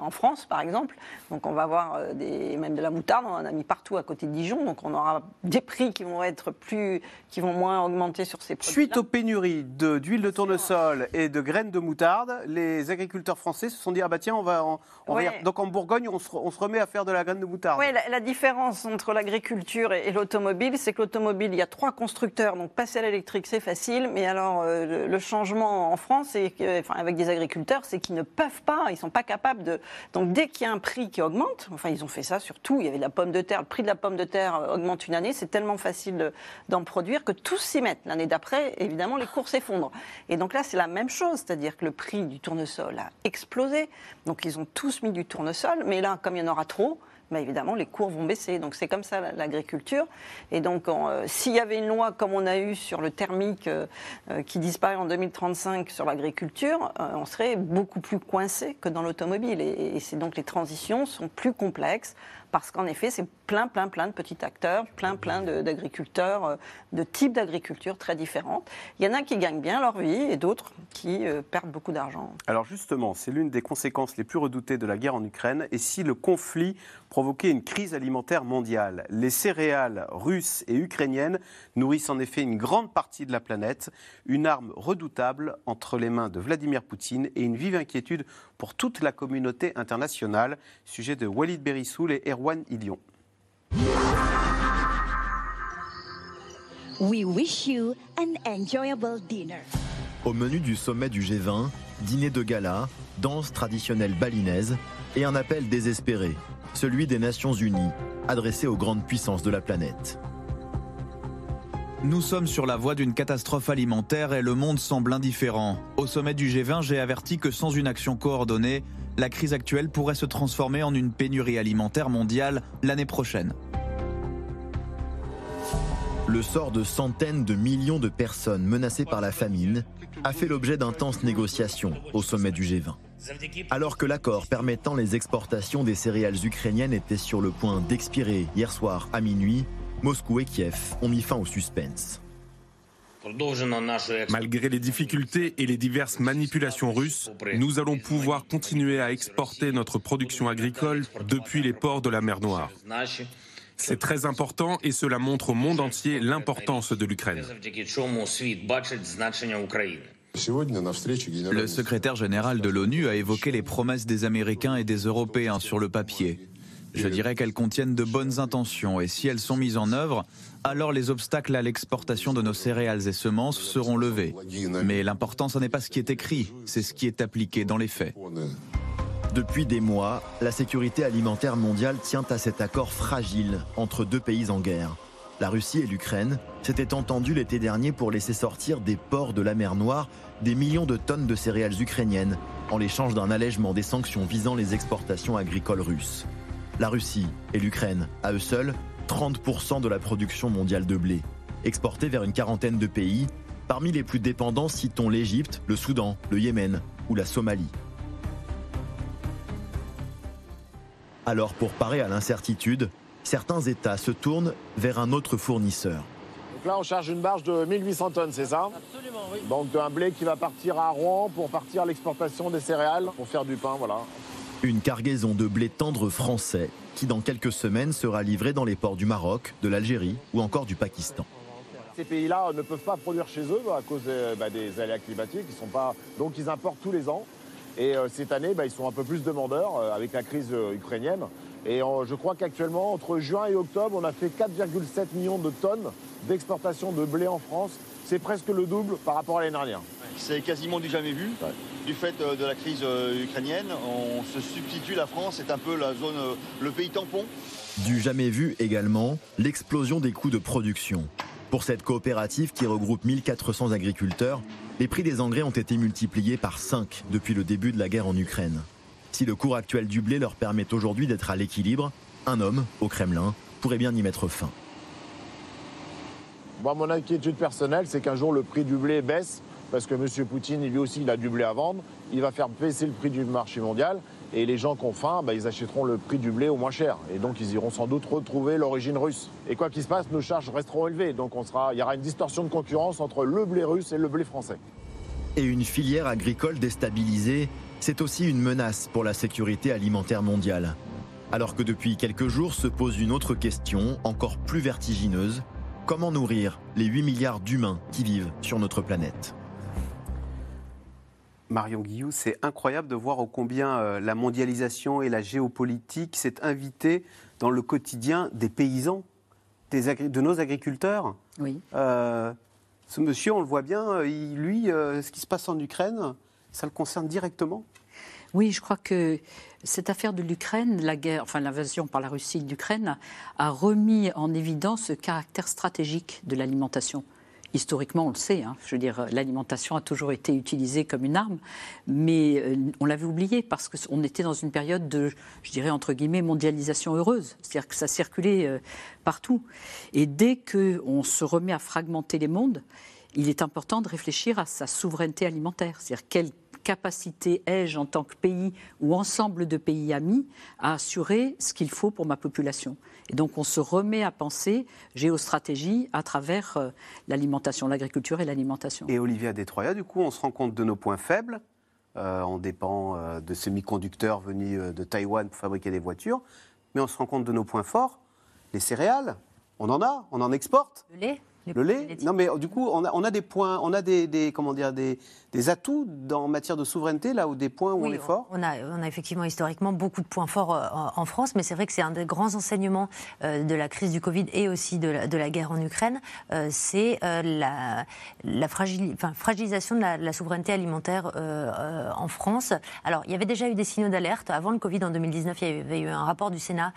en France, par exemple. Donc on va avoir euh, des, même de la moutarde, on en a mis partout à côté de Dijon. Donc on aura des prix qui vont être plus, qui vont moins augmenter sur ces produits. Suite aux pénuries de- d'huile de tournesol et de graines de moutarde, les agriculteurs français se sont dit ah bah tiens on va en, on va y- Ouais. donc en Bourgogne on se, re- on se remet à faire de la graine de moutarde. Oui, la, la différence entre l'agriculture et, et l'automobile, c'est que l'automobile, il y a trois constructeurs, donc passer à l'électrique, c'est facile, mais alors euh, le, le changement en France, enfin, avec des agriculteurs, c'est qu'ils ne peuvent pas, ils ne sont pas capables de. Donc dès qu'il y a un prix qui augmente, enfin ils ont fait ça sur tout, il y avait la pomme de terre, le prix de la pomme de terre euh, augmente une année, c'est tellement facile d'en produire que tous s'y mettent. L'année d'après, évidemment, les cours s'effondrent. Et donc là, c'est la même chose, c'est-à-dire que le prix du tournesol a explosé. Donc ils ont tous mis du tournesol, mais là, comme il y en aura trop, mais évidemment, les cours vont baisser. Donc c'est comme ça l'agriculture. Et donc, euh, s'il y avait une loi comme on a eu sur le thermique euh, euh, qui disparaît en 2035 sur l'agriculture, on serait beaucoup plus coincé que dans l'automobile. Et, et c'est donc les transitions sont plus complexes parce qu'en effet, c'est plein, plein, plein de petits acteurs, plein, plein d'agriculteurs, euh, de, types d'agriculture très différents. Il y en a qui gagnent bien leur vie et d'autres qui euh, perdent beaucoup d'argent. Alors justement, c'est l'une des conséquences les plus redoutées de la guerre en Ukraine. Et si le conflit provoquait une crise alimentaire mondiale? Les céréales russes et ukrainiennes nourrissent en effet une grande partie de la planète, une arme redoutable entre les mains de Vladimir Poutine et une vive inquiétude pour toute la communauté internationale. Sujet de Walid Berissoul et Erwan Ilion. We wish you an enjoyable dinner. Au menu du sommet du G20, dîner de gala, danse traditionnelle balinaise et un appel désespéré, celui des Nations Unies, adressé aux grandes puissances de la planète. Nous sommes sur la voie d'une catastrophe alimentaire et le monde semble indifférent. Au sommet du G20, j'ai averti que sans une action coordonnée, la crise actuelle pourrait se transformer en une pénurie alimentaire mondiale l'année prochaine. Le sort de centaines de millions de personnes menacées par la famine a fait l'objet d'intenses négociations au sommet du G20. Alors que l'accord permettant les exportations des céréales ukrainiennes était sur le point d'expirer hier soir à minuit, Moscou et Kiev ont mis fin au suspense. Malgré les difficultés et les diverses manipulations russes, nous allons pouvoir continuer à exporter notre production agricole depuis les ports de la mer Noire. C'est très important et cela montre au monde entier l'importance de l'Ukraine. Le secrétaire général de l'ONU a évoqué les promesses des Américains et des Européens sur le papier. Je dirais qu'elles contiennent de bonnes intentions et si elles sont mises en œuvre, alors les obstacles à l'exportation de nos céréales et semences seront levés. Mais l'important, ce n'est pas ce qui est écrit, c'est ce qui est appliqué dans les faits. Depuis des mois, la sécurité alimentaire mondiale tient à cet accord fragile entre deux pays en guerre. La Russie et l'Ukraine s'étaient entendus l'été dernier pour laisser sortir des ports de la mer Noire des millions de tonnes de céréales ukrainiennes en l'échange d'un allègement des sanctions visant les exportations agricoles russes. La Russie et l'Ukraine, à eux seuls, 30% de la production mondiale de blé, exportée vers une quarantaine de pays. Parmi les plus dépendants, citons l'Égypte, le Soudan, le Yémen ou la Somalie. Alors pour parer à l'incertitude, certains États se tournent vers un autre fournisseur. Donc là, on charge une barge de 1800 tonnes, c'est ça? Absolument, oui. Donc un blé qui va partir à Rouen pour partir à l'exportation des céréales, pour faire du pain, voilà. Une cargaison de blé tendre français qui dans quelques semaines sera livrée dans les ports du Maroc, de l'Algérie ou encore du Pakistan. Ces pays-là ne peuvent pas produire chez eux à cause des, bah, aléas climatiques. Ils sont pas... Donc ils importent tous les ans. Et euh, cette année, bah, ils sont un peu plus demandeurs euh, avec la crise euh, ukrainienne. Et je crois qu'actuellement, entre juin et octobre, on a fait 4,7 millions de tonnes d'exportation de blé en France. C'est presque le double par rapport à l'année dernière. C'est quasiment du jamais vu. Du fait euh, de la crise euh, ukrainienne, on se substitue, la France est un peu la zone, euh, le pays tampon. Du jamais vu également, l'explosion des coûts de production. Pour cette coopérative qui regroupe 1400 agriculteurs, les prix des engrais ont été multipliés par 5 depuis le début de la guerre en Ukraine. Si le cours actuel du blé leur permet aujourd'hui d'être à l'équilibre, un homme, au Kremlin, pourrait bien y mettre fin. mon inquiétude personnelle, c'est qu'un jour le prix du blé baisse parce que M. Poutine, lui aussi, il a du blé à vendre. Il va faire baisser le prix du marché mondial. Et les gens qui ont faim, bah, ils achèteront le prix du blé au moins cher. Et donc, ils iront sans doute retrouver l'origine russe. Et quoi qu'il se passe, nos charges resteront élevées. Donc, il y aura une distorsion de concurrence entre le blé russe et le blé français. Et une filière agricole déstabilisée, c'est aussi une menace pour la sécurité alimentaire mondiale. Alors que depuis quelques jours se pose une autre question, encore plus vertigineuse. Comment nourrir les 8 milliards d'humains qui vivent sur notre planète? Marion Guillou, c'est incroyable de voir au combien euh, la mondialisation et la géopolitique s'est invitée dans le quotidien des paysans, de nos agriculteurs. Oui. Euh, ce monsieur, on le voit bien, euh, lui, ce qui se passe en Ukraine, Ça le concerne directement? Oui, je crois que cette affaire de l'Ukraine, la guerre, enfin l'invasion par la Russie de l'Ukraine, a remis en évidence ce caractère stratégique de l'alimentation. Historiquement, on le sait, hein, je veux dire, l'alimentation a toujours été utilisée comme une arme, mais euh, on l'avait oublié parce qu'on était dans une période de, je dirais, entre guillemets, mondialisation heureuse. C'est-à-dire que ça circulait euh, partout. Et dès qu'on se remet à fragmenter les mondes, il est important de réfléchir à sa souveraineté alimentaire. C'est-à-dire quelle capacité ai-je en tant que pays ou ensemble de pays amis à assurer ce qu'il faut pour ma population? Et donc on se remet à penser géostratégie à travers euh, l'alimentation, l'agriculture et l'alimentation. Et Olivia Détroya, du coup, on se rend compte de nos points faibles. Euh, on dépend euh, de semi-conducteurs venus de Taïwan pour fabriquer des voitures, mais on se rend compte de nos points forts. Les céréales, on en a, on en exporte. Le lait? Le lait Non, mais du coup, on a, des points, on a des, comment dire, des, atouts dans, en matière de souveraineté, là où des points où on est fort on a, on a effectivement historiquement beaucoup de points forts euh, en, France, mais c'est vrai que c'est un des grands enseignements euh, de la crise du Covid et aussi de la, guerre en Ukraine, euh, c'est la, la fragilisation de la, souveraineté alimentaire en France. Alors, il y avait déjà eu des signaux d'alerte. Avant le Covid, en 2019, il y avait eu un rapport du Sénat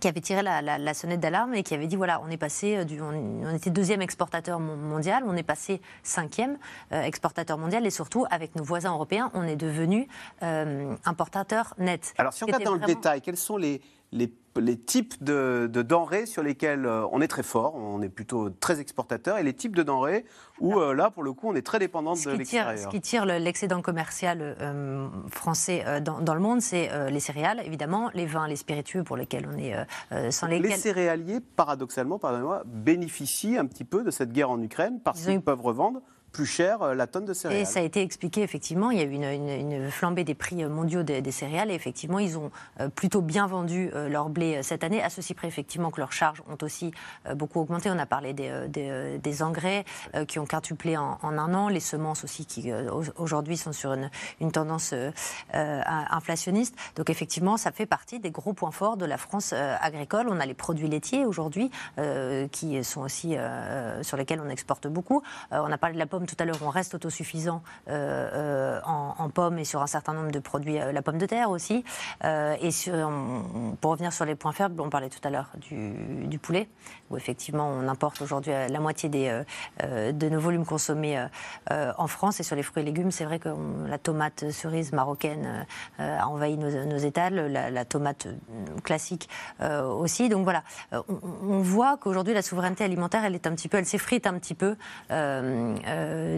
qui avait tiré la, sonnette d'alarme et qui avait dit voilà, on est passé, euh, du, on, était deuxième exportateur mondial, on est passé cinquième euh, exportateur mondial et surtout avec nos voisins européens, on est devenu euh, importateur net. Alors si on regarde dans le détail, quels sont les, les les types de, denrées sur lesquelles euh, on est très fort, on est plutôt très exportateur, et les types de denrées où euh, là, pour le coup, on est très dépendant de l'extérieur. Ce qui tire l'excédent commercial euh, français dans, le monde, c'est les céréales, évidemment, les vins, les spiritueux pour lesquels on est sans lesquels... Les céréaliers, paradoxalement, pardonnez-moi, bénéficient un petit peu de cette guerre en Ukraine parce qu'ils peuvent revendre plus cher euh, la tonne de céréales. Et ça a été expliqué, effectivement, il y a eu une, flambée des prix mondiaux des, céréales et effectivement, ils ont euh, plutôt bien vendu euh, leur blé cette année, à ceci près, effectivement, que leurs charges ont aussi beaucoup augmenté. On a parlé des, engrais qui ont quintuplé en, un an, les semences aussi qui aujourd'hui sont sur une, tendance inflationniste. Donc effectivement, ça fait partie des gros points forts de la France agricole. On a les produits laitiers aujourd'hui qui sont aussi sur lesquels on exporte beaucoup. on a parlé de la pomme tout à l'heure, on reste autosuffisant euh, euh, en, pommes et sur un certain nombre de produits, euh, la pomme de terre aussi. et pour revenir sur les points faibles, on parlait tout à l'heure du, poulet, où effectivement on importe aujourd'hui la moitié des, de nos volumes consommés en France. Et sur les fruits et légumes, c'est vrai que la tomate cerise marocaine a envahi nos, étals, la, tomate classique aussi. Donc voilà, on, voit qu'aujourd'hui la souveraineté alimentaire, elle est un petit peu, elle s'effrite un petit peu.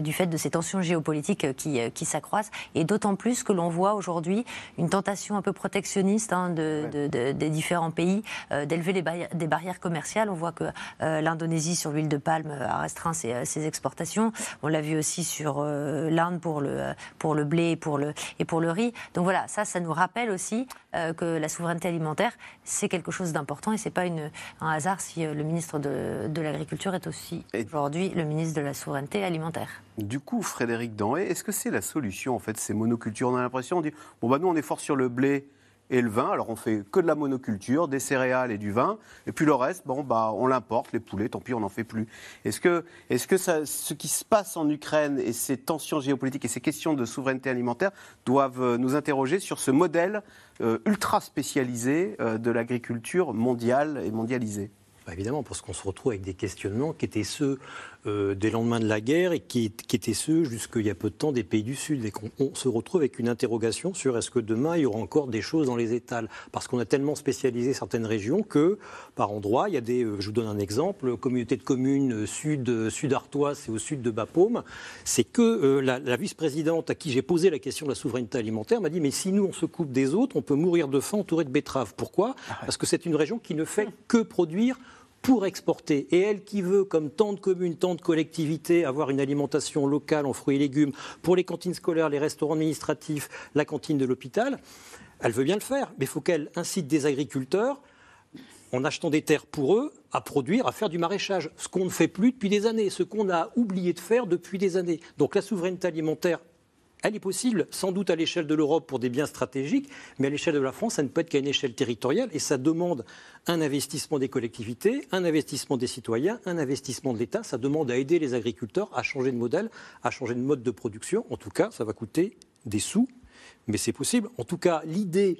Du fait de ces tensions géopolitiques euh, qui, euh, qui s'accroissent. Et d'autant plus que l'on voit aujourd'hui une tentation un peu protectionniste hein, de, des différents pays d'élever des barrières commerciales. On voit que l'Indonésie, sur l'huile de palme, a restreint ses, exportations. On l'a vu aussi sur l'Inde pour le, pour le blé et pour le, et pour le riz. Donc voilà, ça, ça nous rappelle aussi que la souveraineté alimentaire, c'est quelque chose d'important et c'est pas une, un hasard si le ministre de, de l'Agriculture est aussi aujourd'hui le ministre de la souveraineté alimentaire. Du coup, Frédéric Danhé, est-ce que c'est la solution, en fait, ces monocultures? On a l'impression, on dit, bon, bah, nous, on est fort sur le blé et le vin, alors on fait que de la monoculture, des céréales et du vin, et puis le reste, bon, bah, on l'importe, les poulets, tant pis, on n'en fait plus. Est-ce que, est-ce que ça, ce qui se passe en Ukraine et ces tensions géopolitiques et ces questions de souveraineté alimentaire doivent euh, nous interroger sur ce modèle euh, ultra spécialisé euh, de l'agriculture mondiale et mondialisée? Bah, évidemment, parce qu'on se retrouve avec des questionnements qui étaient ceux euh, des lendemains de la guerre et qui, étaient ceux, jusqu'il y a peu de temps, des pays du Sud. Et qu'on se retrouve avec une interrogation sur est-ce que demain, il y aura encore des choses dans les étals Parce qu'on a tellement spécialisé certaines régions que, par endroits, il y a des, euh, je vous donne un exemple, communauté de communes euh, sud, sud-artoise et au sud de Bapaume, c'est que la, vice-présidente à qui j'ai posé la question de la souveraineté alimentaire m'a dit, mais si nous, on se coupe des autres, on peut mourir de faim entouré de betteraves. Pourquoi? Ah Parce que c'est une région qui ne fait que produire pour exporter. Et elle qui veut, comme tant de communes, tant de collectivités, avoir une alimentation locale en fruits et légumes pour les cantines scolaires, les restaurants administratifs, la cantine de l'hôpital, elle veut bien le faire. Mais il faut qu'elle incite des agriculteurs, en achetant des terres pour eux, à produire, à faire du maraîchage. Ce qu'on ne fait plus depuis des années, ce qu'on a oublié de faire depuis des années. Donc la souveraineté alimentaire elle est possible, sans doute à l'échelle de l'Europe pour des biens stratégiques, mais à l'échelle de la France, ça ne peut être qu'à une échelle territoriale et ça demande un investissement des collectivités, un investissement des citoyens, un investissement de l'État. Ça demande à aider les agriculteurs à changer de modèle, à changer de mode de production. En tout cas, ça va coûter des sous, mais c'est possible. En tout cas, l'idée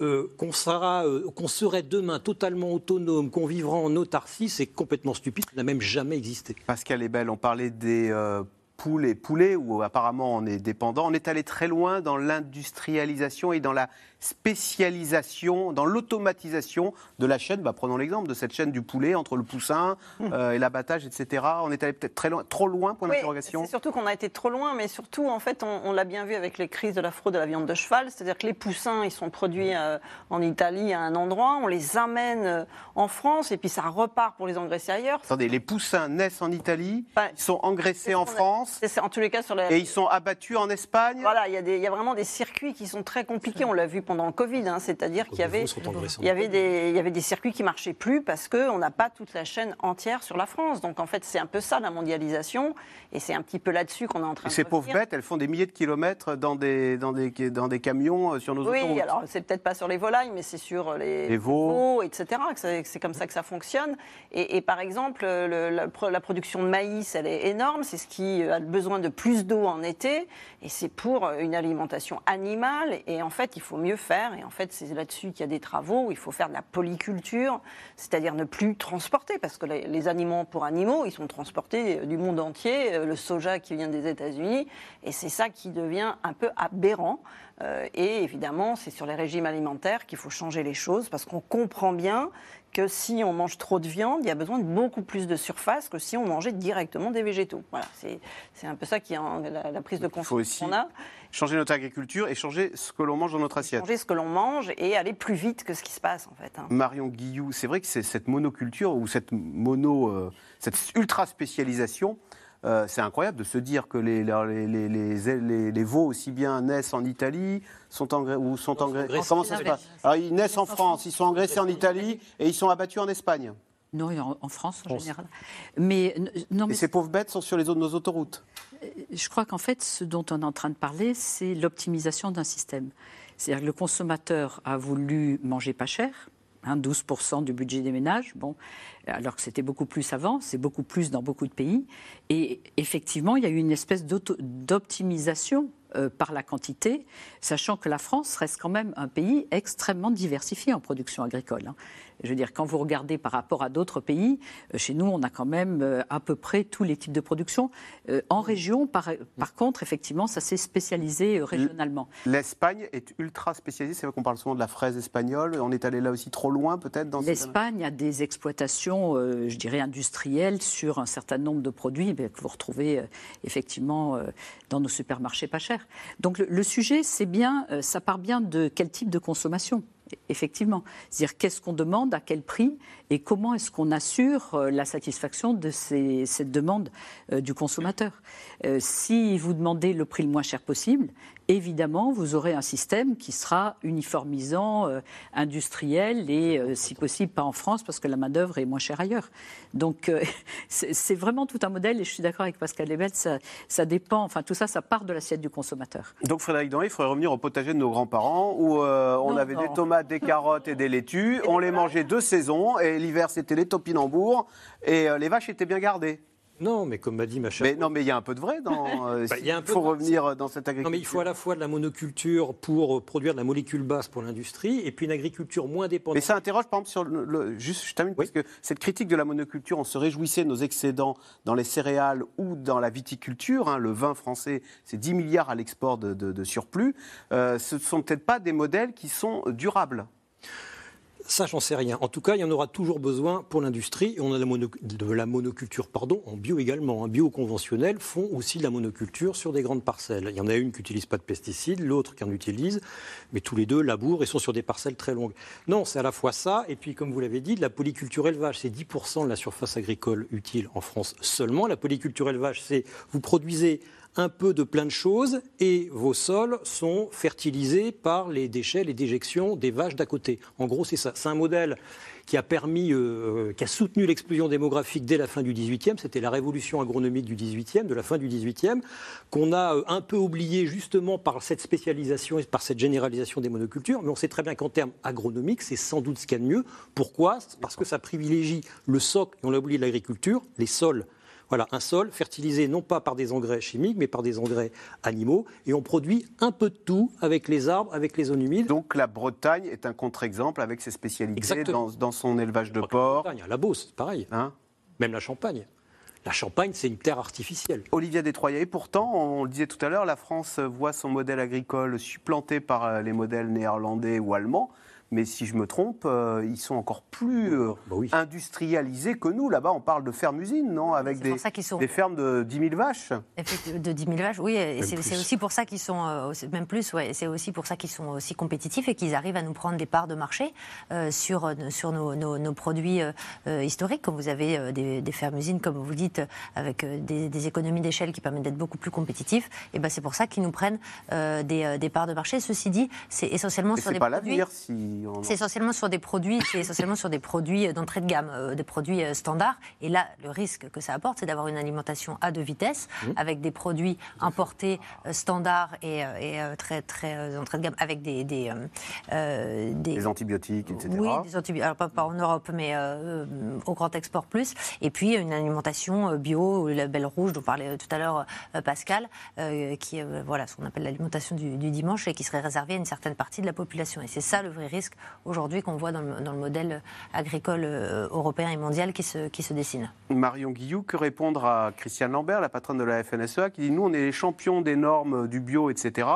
euh, euh, qu'on serait demain totalement autonome, qu'on vivra en autarcie, c'est complètement stupide, ça n'a même jamais existé. Pascal est belle, on parlait des euh, poules et poulets, où apparemment on est dépendant. On est allé très loin dans l'industrialisation et dans la spécialisation, dans l'automatisation de la chaîne. Bah, prenons l'exemple de cette chaîne du poulet entre le poussin euh, et l'abattage, etc. On est allé peut-être très loin, trop loin, point Oui, d'interrogation. C'est surtout qu'on a été trop loin, mais surtout, en fait, on, on l'a bien vu avec les crises de la fraude de la viande de cheval. C'est-à-dire que les poussins, ils sont produits euh, en Italie à un endroit, on les amène euh, en France, et puis ça repart pour les engraisser ailleurs. Attendez, les poussins naissent en Italie, ils sont engraissés en France, C'est- en tous les cas sur la... et ils sont abattus en Espagne. Voilà, y, il y a vraiment des circuits qui sont très compliqués. On l'a vu pendant le Covid, hein, c'est-à-dire qu'il y avait, il y des, il y avait des circuits qui marchaient plus parce qu'on n'a pas toute la chaîne entière sur la France. Donc en fait, c'est un peu ça la mondialisation, et c'est un petit peu là-dessus qu'on est en train Et de ces pauvres bêtes, elles font des milliers de kilomètres dans des, dans des, dans des camions euh, sur nos Oui, autoroutes. alors c'est peut-être pas sur les volailles, mais c'est sur les, Les veaux. etc. c'est- comme ça que ça fonctionne. Et, et par exemple, le- la, la production de maïs, elle est énorme. C'est ce qui a besoin de plus d'eau en été. Et c'est pour une alimentation animale. Et en fait, il faut mieux faire. Et en fait, c'est là-dessus qu'il y a des travaux où il faut faire de la polyculture, c'est-à-dire ne plus transporter, parce que les, aliments pour animaux, ils sont transportés du monde entier. euh, Le soja qui vient des États-Unis. Et c'est ça qui devient un peu aberrant. Euh, et évidemment, c'est sur les régimes alimentaires qu'il faut changer les choses parce qu'on comprend bien que si on mange trop de viande, il y a besoin de beaucoup plus de surface que si on mangeait directement des végétaux. Voilà, c'est un peu ça qui est la, la prise de conscience qu'on a. changer notre agriculture et changer ce que l'on mange dans notre assiette. Changer ce que l'on mange et aller plus vite que ce qui se passe en fait. hein. Marion Guillou, c'est vrai que c'est cette monoculture ou cette mono, euh, cette ultra spécialisation, euh, c'est incroyable de se dire que les, les, les, les, les- les veaux aussi bien naissent en Italie, sont ou sont engraissés. Comment en ça se passe? Alors ils naissent en France, ils sont engraissés en Italie et ils sont abattus en Espagne. Non, en, France en général. Mais non, Et ces pauvres bêtes sont sur les autres, nos autoroutes. je crois qu'en fait, ce dont on est en train de parler, c'est l'optimisation d'un système. C'est-à-dire que le consommateur a voulu manger pas cher, hein, 12% du budget des ménages, alors que c'était beaucoup plus avant, c'est beaucoup plus dans beaucoup de pays. Et effectivement, il y a eu une espèce d'optimisation euh, par la quantité, sachant que la France reste quand même un pays extrêmement diversifié en production agricole. hein. Je veux dire, quand vous regardez par rapport à d'autres pays, euh, chez nous, on a quand même euh, à peu près tous les types de production. Euh, en région, par, par contre, effectivement, ça s'est spécialisé régionalement. L'Espagne est ultra spécialisée. C'est vrai qu'on parle souvent de la fraise espagnole. On est allé là aussi trop loin, peut-être dans L'Espagne a des exploitations, je dirais, industrielles sur un certain nombre de produits que vous retrouvez effectivement dans nos supermarchés pas chers. Donc le, sujet, c'est bien, ça part bien de quel type de consommation? Effectivement, c'est-à-dire qu'est-ce qu'on demande, à quel prix, et comment est-ce qu'on assure euh, la satisfaction de cette demande euh, du consommateur? Euh, si vous demandez le prix le moins cher possible, évidemment, vous aurez un système qui sera uniformisant, euh, industriel et, euh, si possible, pas en France parce que la main-d'œuvre est moins chère ailleurs. Donc, euh, c'est vraiment tout un modèle et je suis d'accord avec Pascal Lebel, ça, ça dépend, enfin, tout ça, ça part de l'assiette du consommateur. Donc Frédéric Danry, il faudrait revenir au potager de nos grands-parents où on Non, avait non. des tomates, des carottes et des laitues. On les mangeait deux saisons et l'hiver c'était les topinambours et les vaches étaient bien gardées. Non, mais comme m'a dit ma chère. Mais non, mais il y a un peu de vrai dans. euh, Bah, il faut de- revenir dans cette Non, agriculture. mais il faut à la fois de la monoculture pour euh, produire de la molécule basse pour l'industrie, et puis une agriculture moins dépendante. Mais ça interroge, par exemple, sur le. le- juste, je termine, parce que cette critique de la monoculture, on se réjouissait de nos excédents dans les céréales ou dans la viticulture. hein, le vin français, c'est 10 milliards à l'export de, de- de surplus. Euh, ce ne sont peut-être pas des modèles qui sont durables. Ça, j'en sais rien. En tout cas, il y en aura toujours besoin pour l'industrie. On a de la, monoculture pardon, en bio également. Un bio conventionnel font aussi de la monoculture sur des grandes parcelles. Il y en a une qui n'utilise pas de pesticides, l'autre qui en utilise, mais tous les deux labourent et sont sur des parcelles très longues. Non, c'est à la fois ça, et puis comme vous l'avez dit, de la polyculture élevage. C'est 10% de la surface agricole utile en France seulement. La polyculture élevage, c'est vous produisez un peu de plein de choses et vos sols sont fertilisés par les déchets, les déjections des vaches d'à côté. En gros, c'est ça. C'est un modèle qui a permis, euh, qui a soutenu l'explosion démographique dès la fin du 18e. C'était la révolution agronomique du 18e, de la fin du 18e, qu'on a euh, un peu oublié justement par cette spécialisation et par cette généralisation des monocultures. Mais on sait très bien qu'en termes agronomiques, c'est sans doute ce qu'il y a de mieux. Pourquoi? Parce que ça privilégie le socle, et on l'a oublié l'agriculture, les sols Voilà, un sol fertilisé non pas par des engrais chimiques, mais par des engrais animaux. Et on produit un peu de tout avec les arbres, avec les zones humides. Donc la Bretagne est un contre-exemple avec ses spécialités dans, dans, son élevage de porc. La, la Beauce, c'est pareil. Hein Même la Champagne. La Champagne, c'est une terre artificielle. Olivier Détroyer, pourtant, on le disait tout à l'heure, la France voit son modèle agricole supplanté par euh, les modèles néerlandais ou allemands. Mais si je me trompe, euh, ils sont encore plus euh, bah industrialisés que nous. Là-bas, on parle de fermes-usines, non Avec des, des, fermes de 10 000 vaches. De 10 000 vaches, oui. Et c'est aussi pour ça qu'ils sont, euh, même plus, ouais, c'est aussi pour ça qu'ils sont aussi compétitifs et qu'ils arrivent à nous prendre des parts de marché sur, sur nos, nos, produits historiques. Quand vous avez des, des fermes-usines, comme vous dites, avec des, économies d'échelle qui permettent d'être beaucoup plus compétitifs, et ben c'est pour ça qu'ils nous prennent des, des, parts de marché. Ceci dit, c'est essentiellement sur des pas produits. Si c'est essentiellement sur des produits, c'est essentiellement sur des produits d'entrée de gamme, euh, des produits euh, standards. Et là, le risque que ça apporte, c'est d'avoir une alimentation à deux vitesses, mmh. avec des produits importés euh, standards et, très très entrée de gamme, avec des des, des, antibiotiques, etc. Oui, des antibiotiques. Alors pas, en Europe, mais au grand export plus. Et puis une alimentation bio, le label rouge dont parlait tout à l'heure Pascal, qui est voilà ce qu'on appelle l'alimentation du, du dimanche et qui serait réservée à une certaine partie de la population. Et c'est ça le vrai risque aujourd'hui qu'on voit dans le, modèle agricole euh, européen et mondial qui se, qui se dessine. Marion Guillou, que répondre à Christiane Lambert, la patronne de la FNSEA, qui dit Nous, on est les champions des normes du bio, etc.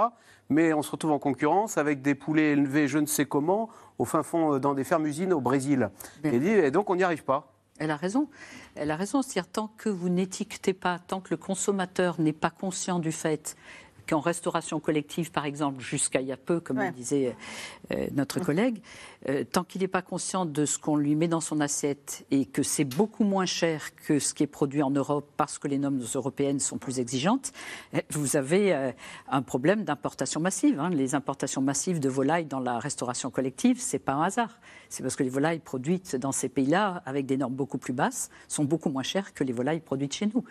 Mais on se retrouve en concurrence avec des poulets élevés je ne sais comment au fin fond euh, dans des fermes-usines au Brésil. Et, dit, et donc on n'y arrive pas. Elle a raison. Elle a raison. C'est-à-dire, tant que vous n'étiquetez pas, tant que le consommateur n'est pas conscient du fait qu'en restauration collective, par exemple, jusqu'à il y a peu, comme le disait euh, notre collègue, euh, tant qu'il n'est pas conscient de ce qu'on lui met dans son assiette et que c'est beaucoup moins cher que ce qui est produit en Europe parce que les normes européennes sont plus exigeantes, euh, vous avez un problème d'importation massive. Hein. Les importations massives de volailles dans la restauration collective, c'est pas un hasard. C'est parce que les volailles produites dans ces pays-là, avec des normes beaucoup plus basses, sont beaucoup moins chères que les volailles produites chez nous.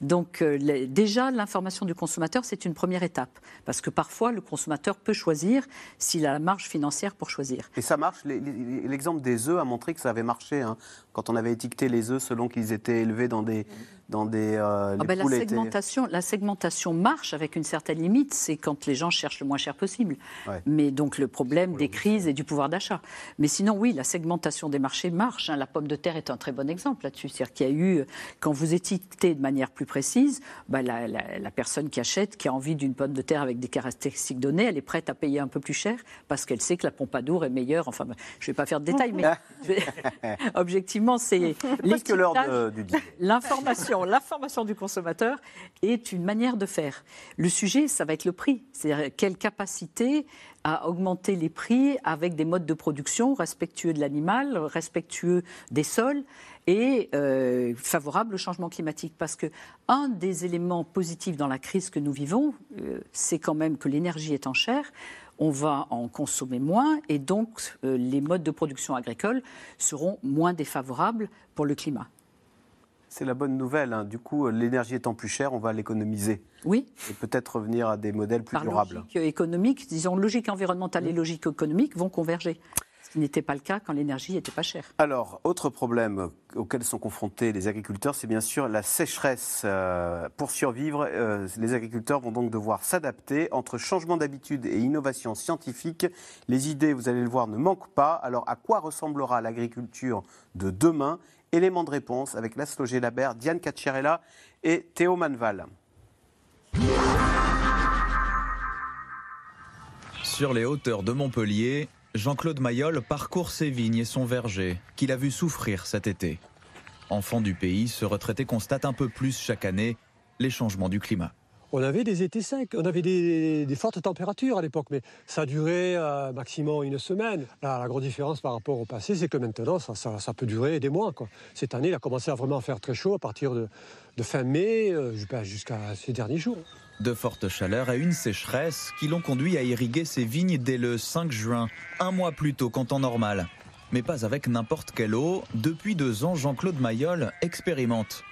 Donc déjà, l'information du consommateur, c'est une première étape. Parce que parfois, le consommateur peut choisir s'il a la marge financière pour choisir. Et ça marche L'exemple des œufs a montré que ça avait marché. Hein. quand on avait étiqueté les œufs selon qu'ils étaient élevés dans des, dans des euh, ah ben, la, segmentation, la segmentation marche avec une certaine limite, c'est quand les gens cherchent le moins cher possible. Mais donc le problème des crises et du pouvoir d'achat. Mais sinon, oui, la segmentation des marchés marche. Hein. La pomme de terre est un très bon exemple là-dessus. C'est-à-dire qu'il y a eu, quand vous étiquetez de manière plus précise, bah, la, la, personne qui achète, qui a envie d'une pomme de terre avec des caractéristiques données, elle est prête à payer un peu plus cher parce qu'elle sait que la Pompadour est meilleure. Enfin, je ne vais pas faire de détails, mais objectivement, c'est l'information l'information du consommateur est une manière de faire. Le sujet, ça va être le prix. C'est-à-dire quelle capacité à augmenter les prix avec des modes de production respectueux de l'animal, respectueux des sols et euh, favorables au changement climatique. Parce que un des éléments positifs dans la crise que nous vivons, euh, c'est quand même que l'énergie en chair on va en consommer moins et donc euh, les modes de production agricole seront moins défavorables pour le climat. C'est la bonne nouvelle. Hein. Du coup, l'énergie étant plus chère, on va l'économiser. Oui. Et peut-être revenir à des modèles plus Par durables. Logique économique, disons logique environnementale et logique économique vont converger. Ce qui n'était pas le cas quand l'énergie n'était pas chère. Alors, autre problème auquel sont confrontés les agriculteurs, c'est bien sûr la sécheresse. Euh, pour survivre, euh, les agriculteurs vont donc devoir s'adapter entre changement d'habitude et innovation scientifique. Les idées, vous allez le voir, ne manquent pas. Alors, à quoi ressemblera l'agriculture de demain Élément de réponse avec Laszlo Labert, Diane Cacciarella et Théo Manval. Sur les hauteurs de Montpellier, Jean-Claude Mayol parcourt ses vignes et son verger, qu'il a vu souffrir cet été. Enfant du pays, ce retraité constate un peu plus chaque année les changements du climat on avait des étés secs, on avait des, fortes températures à l'époque, mais ça durait euh, maximum une semaine. la grande différence par rapport au passé, c'est que maintenant, ça, peut durer des mois. Cette année, il a commencé à vraiment faire très chaud à partir de, fin mai euh, jusqu'à ces derniers jours. De fortes chaleurs et une sécheresse qui l'ont conduit à irriguer ses vignes dès le 5 juin, un mois plus tôt qu'en temps normal. Mais pas avec n'importe quelle eau. Depuis deux ans, Jean-Claude Mayol expérimente.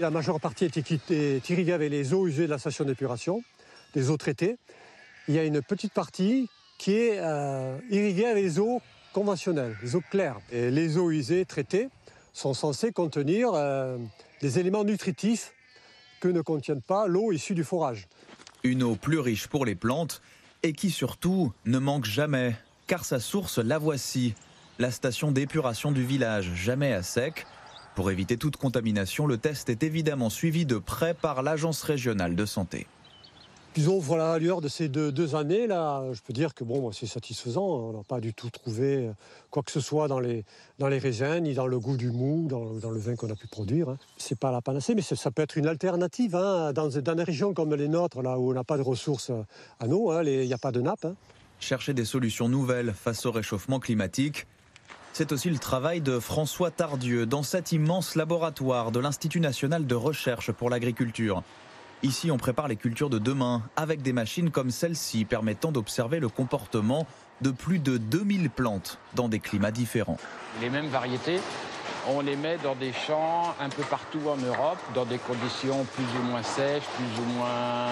La majeure partie est irriguée avec les eaux usées de la station d'épuration, des eaux traitées. Il y a une petite partie qui est euh, irriguée avec les eaux conventionnelles, les eaux claires. Et les eaux usées traitées, sont censés contenir euh, des éléments nutritifs que ne contiennent pas l'eau issue du forage. Une eau plus riche pour les plantes et qui surtout ne manque jamais, car sa source, la voici, la station d'épuration du village, jamais à sec. Pour éviter toute contamination, le test est évidemment suivi de près par l'Agence régionale de santé. Disons, voilà, à l'heure de ces deux, deux années, là, je peux dire que bon, c'est satisfaisant. On n'a pas du tout trouvé euh, quoi que ce soit dans les, dans les raisins, ni dans le goût du mou, dans, dans le vin qu'on a pu produire. hein. C'est pas la panacée, mais ça, peut être une alternative. hein, dans, dans des régions comme les nôtres, là où on n'a pas de ressources euh, à eau, hein, il n'y a pas de nappe. hein. Chercher des solutions nouvelles face au réchauffement climatique, c'est aussi le travail de François Tardieu dans cet immense laboratoire de l'Institut national de recherche pour l'agriculture. Ici, on prépare les cultures de demain avec des machines comme celle-ci permettant d'observer le comportement de plus de 2000 plantes dans des climats différents. Les mêmes variétés, on les met dans des champs un peu partout en Europe, dans des conditions plus ou moins sèches, plus ou moins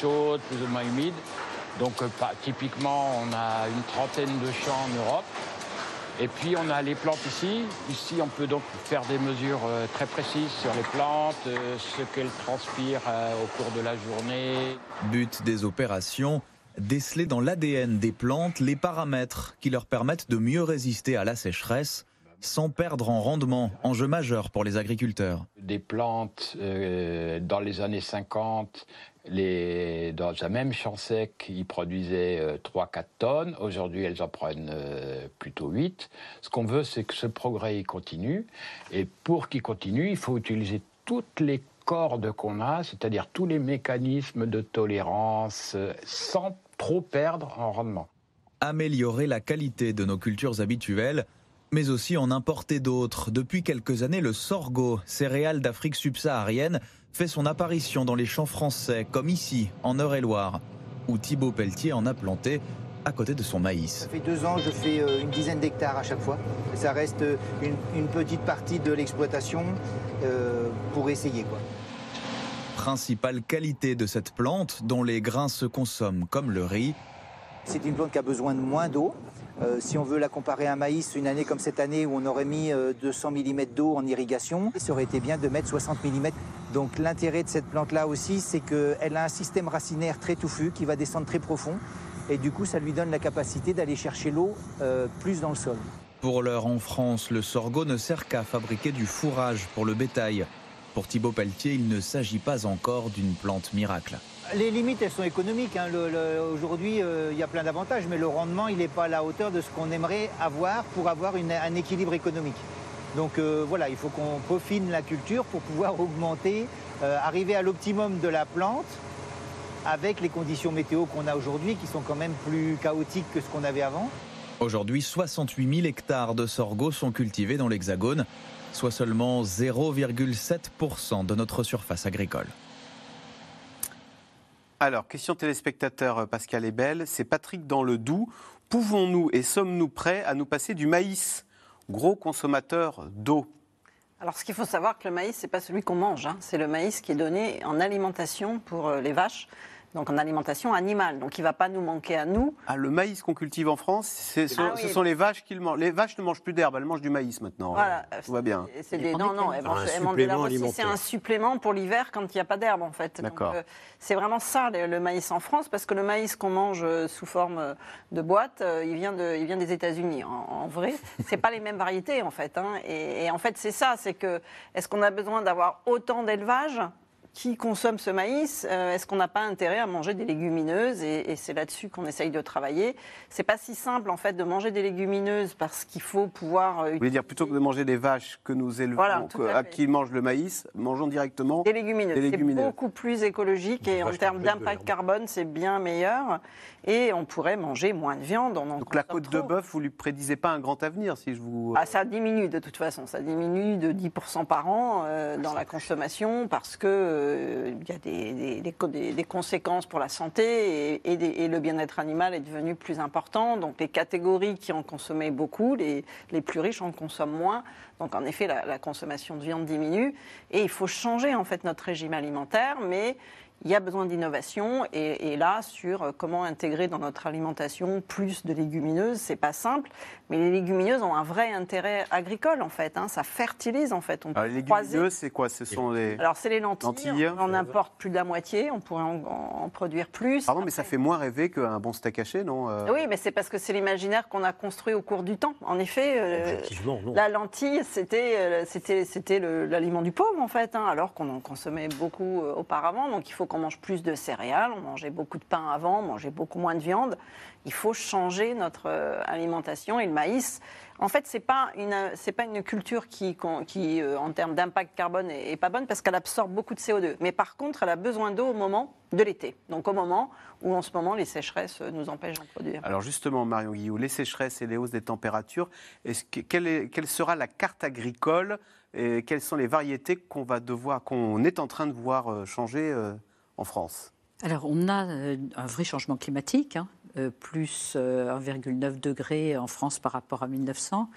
chaudes, plus ou moins humides. Donc euh, typiquement, on a une trentaine de champs en Europe. Et puis on a les plantes ici. Ici, on peut donc faire des mesures euh, très précises sur les plantes, euh, ce qu'elles transpirent euh, au cours de la journée. But des opérations, déceler dans l'ADN des plantes les paramètres qui leur permettent de mieux résister à la sécheresse sans perdre en rendement, enjeu majeur pour les agriculteurs. des plantes euh, dans les années 50, dans un même champ sec, ils produisaient 3-4 tonnes. Aujourd'hui, elles en prennent euh, plutôt 8. Ce qu'on veut, c'est que ce progrès continue. Et pour qu'il continue, il faut utiliser toutes les cordes qu'on a, c'est-à-dire tous les mécanismes de tolérance, euh, sans trop perdre en rendement. Améliorer la qualité de nos cultures habituelles, mais aussi en importer d'autres. Depuis quelques années, le sorgho, céréale d'Afrique subsaharienne, fait son apparition dans les champs français, comme ici, en Eure-et-Loire, où Thibaut Pelletier en a planté à côté de son maïs. Ça fait deux ans, je fais euh, une dizaine d'hectares à chaque fois. Ça reste euh, une, une petite partie de l'exploitation euh, pour essayer. Quoi. Principale qualité de cette plante, dont les grains se consomment comme le riz, C'est une plante qui a besoin de moins d'eau. Euh, si on veut la comparer à un maïs, une année comme cette année où on aurait mis euh, 200 mm d'eau en irrigation, ça aurait été bien de mettre 60 mm. Donc l'intérêt de cette plante-là aussi, c'est qu'elle a un système racinaire très touffu qui va descendre très profond. Et du coup, ça lui donne la capacité d'aller chercher l'eau euh, plus dans le sol. Pour l'heure en France, le sorgho ne sert qu'à fabriquer du fourrage pour le bétail. Pour Thibaut Pelletier, il ne s'agit pas encore d'une plante miracle. Les limites, elles sont économiques. hein. Aujourd'hui, euh, il y a plein d'avantages, mais le rendement, il n'est pas à la hauteur de ce qu'on aimerait avoir pour avoir un équilibre économique. Donc euh, voilà, il faut qu'on peaufine la culture pour pouvoir augmenter, euh, arriver à l'optimum de la plante avec les conditions météo qu'on a aujourd'hui, qui sont quand même plus chaotiques que ce qu'on avait avant. Aujourd'hui, 68 000 hectares de sorgho sont cultivés dans l'Hexagone, soit seulement 0,7% de notre surface agricole. Alors, question téléspectateur euh, Pascal Ebel, c'est Patrick dans le Doubs. Pouvons-nous et sommes-nous prêts à nous passer du maïs, gros consommateur d'eau? Alors, ce qu'il faut savoir, que le maïs, c'est pas celui qu'on mange. hein. C'est le maïs qui est donné en alimentation pour euh, les vaches, donc en alimentation animale. Donc, il va pas nous manquer à nous. Ah, le maïs qu'on cultive en France, ce Ah oui. ce sont les vaches qui le mangent. Les vaches ne mangent plus d'herbe, elles mangent du maïs maintenant. Voilà. Tout va bien. C'est des, non, non, elles mangent- de l'herbe. C'est un supplément pour l'hiver quand il n'y a pas d'herbe, en fait. D'accord. euh, c'est vraiment ça, le, le maïs en France, parce que le maïs qu'on mange euh, sous forme euh, de boîte, euh, il, vient de, il vient des États-Unis. En, en vrai, c'est pas les mêmes variétés, en fait. hein. Et, et en fait, c'est ça, c'est que est-ce qu'on a besoin d'avoir autant d'élevage? Qui consomme ce maïs, euh, est-ce qu'on n'a pas intérêt à manger des légumineuses Et, et c'est là-dessus qu'on essaye de travailler. C'est pas si simple en fait de manger des légumineuses parce qu'il faut pouvoir euh, Vous voulez dire plutôt que de manger des vaches que nous élevons, Voilà, que- à à qui mangent le maïs, mangeons directement Des légumineuses. des C'est beaucoup plus écologique et en termes d'impact carbone, c'est bien meilleur. Et on pourrait manger moins de viande. On en Donc la côte de bœuf, vous lui prédisez pas un grand avenir si je vous. Ah, ça diminue de toute façon, ça diminue de 10% par an euh, dans la consommation parce que euh, il y a des, des- des co- des- des conséquences pour la santé et le bien-être animal est devenu plus important. Donc les catégories qui en consommaient beaucoup, les, les plus riches en consomment moins. Donc en effet, la, la consommation de viande diminue et il faut changer en fait notre régime alimentaire, mais il y a besoin d'innovation. Et, et là, sur euh, comment intégrer dans notre alimentation plus de légumineuses, c'est pas simple. Mais les légumineuses ont un vrai intérêt agricole, en fait. hein. Ça fertilise, en fait. On Alors, peut les croiser- légumineuses, c'est quoi? Ce sont les. Alors, c'est les lentilles. Lentilles. On en importe plus de la moitié. On pourrait en, en produire plus. Pardon, mais ça fait moins rêver qu'un bon steak haché, non euh? Oui, mais c'est parce que c'est l'imaginaire qu'on a construit au cours du temps. En effet, euh, la lentille, c'était euh, c'était c'était le- l'aliment du pauvre en fait, hein, alors qu'on en consommait beaucoup euh, auparavant. Donc il faut qu'on mange plus de céréales, on mangeait beaucoup de pain avant, on mangeait beaucoup moins de viande. Il faut changer notre euh, alimentation et le maïs. En fait, c'est pas c'est pas une culture qui qui euh, en termes d'impact carbone est, est pas bonne parce qu'elle absorbe beaucoup de CO2. Mais par contre, elle a besoin d'eau au moment de l'été. Donc au moment où en ce moment les sécheresses euh, nous empêchent d'en produire. Alors justement, Marion Guillot, les sécheresses et les hausses des températures, quelle, quelle sera la carte agricole et quelles sont les variétés qu'on va devoir, qu'on est en train de voir euh, changer euh, France Alors, on a euh, un vrai changement climatique, hein, euh, plus euh, 1,9 degré en France par rapport à 1900.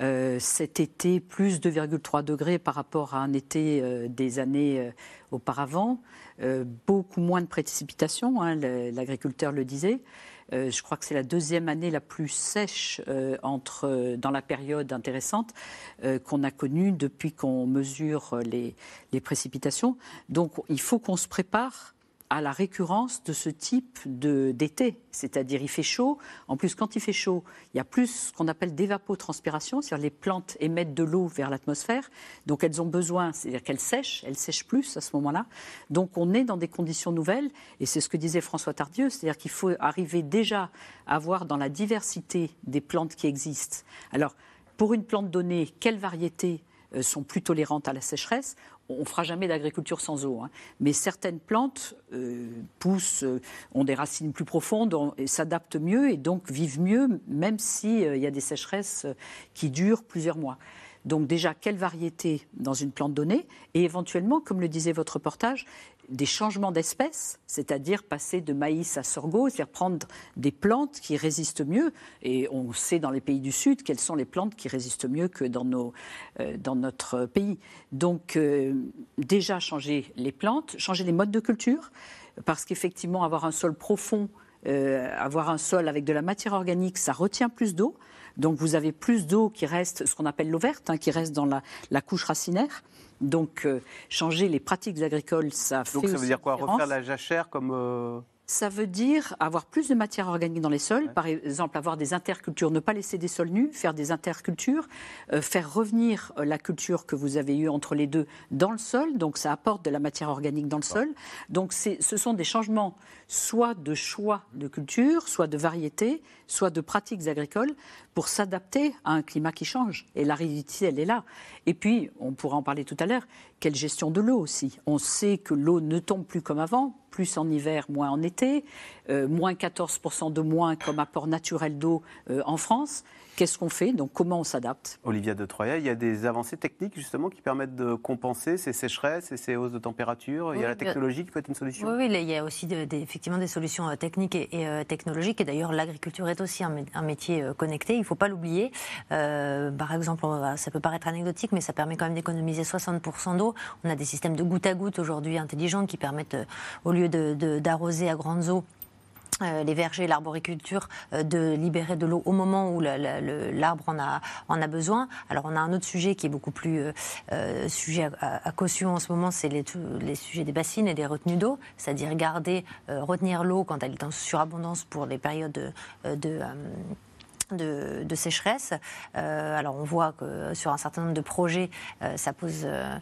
Euh, cet été, plus 2,3 degrés par rapport à un été euh, des années euh, auparavant. Euh, beaucoup moins de précipitations, hein, l'agriculteur le disait. Euh, je crois que c'est la deuxième année la plus sèche euh, entre, euh, dans la période intéressante qu'on a connue depuis qu'on mesure les précipitations. Donc il faut qu'on se prépare à la récurrence de ce type d'été. C'est-à-dire, il fait chaud. En plus, quand il fait chaud, il y a plus ce qu'on appelle d'évapotranspiration, c'est-à-dire les plantes émettent de l'eau vers l'atmosphère. Donc, elles ont besoin, c'est-à-dire qu'elles sèchent, elles sèchent plus à ce moment-là. Donc, on est dans des conditions nouvelles. Et c'est ce que disait François Tardieu, c'est-à-dire qu'il faut arriver déjà à avoir dans la diversité des plantes qui existent. Alors, pour une plante donnée, quelles variétés euh, sont plus tolérantes à la sécheresse? On ne fera jamais d'agriculture sans eau, hein. mais certaines plantes euh, poussent, euh, ont des racines plus profondes et s'adaptent mieux et donc vivent mieux, même s'il y a des sécheresses euh, qui durent plusieurs mois. Donc déjà, quelle variété dans une plante donnée? Et éventuellement, comme le disait votre reportage, des changements d'espèces, c'est-à-dire passer de maïs à sorgho, c'est-à-dire prendre des plantes qui résistent mieux. Et on sait dans les pays du Sud quelles sont les plantes qui résistent mieux que dans, nos, euh, dans notre pays. Donc euh, déjà changer les plantes, changer les modes de culture, parce qu'effectivement avoir un sol profond, euh, avoir un sol avec de la matière organique, ça retient plus d'eau. Donc vous avez plus d'eau qui reste, ce qu'on appelle l'eau verte, hein, qui reste dans la, la couche racinaire. Donc euh, changer les pratiques agricoles, ça fait Donc ça veut dire quoi? Refaire la jachère comme. euh, Ça veut dire avoir plus de matière organique dans les sols, par exemple avoir des intercultures, ne pas laisser des sols nus, faire des intercultures, euh, faire revenir la culture que vous avez eue entre les deux dans le sol, donc ça apporte de la matière organique dans le sol. Donc ce sont des changements soit de choix de culture, soit de variété, soit de pratiques agricoles pour s'adapter à un climat qui change. Et la réalité, elle est là. Et puis, on pourra en parler tout à l'heure, quelle gestion de l'eau aussi. On sait que l'eau ne tombe plus comme avant, plus en hiver, moins en été, euh, moins 14% de moins comme apport naturel d'eau euh, en France. Qu'est-ce qu'on fait Donc comment on s'adapte Olivia de Troya, il y a des avancées techniques justement qui permettent de compenser ces sécheresses et ces hausses de température. il y a la technologie qui peut être une solution. Oui, il y a aussi de- effectivement des solutions euh, techniques et, et, euh, technologiques. Et d'ailleurs, l'agriculture est aussi un, mé- un métier euh, connecté. Il ne faut pas l'oublier. Euh, par exemple, ça peut paraître anecdotique, mais ça permet quand même d'économiser 60% d'eau. On a des systèmes de goutte à goutte aujourd'hui intelligents qui permettent, euh, au lieu de- de- d'arroser à grandes eaux, euh, les vergers, l'arboriculture, euh, de libérer de l'eau au moment où l'arbre en a, en a besoin. Alors on a un autre sujet qui est beaucoup plus euh, sujet à, caution en ce moment, c'est les, sujets des bassines et des retenues d'eau, c'est-à-dire garder, retenir l'eau quand elle est en surabondance pour les périodes de... de, sécheresse. Euh, alors on voit que sur un certain nombre de projets, euh, ça pose euh,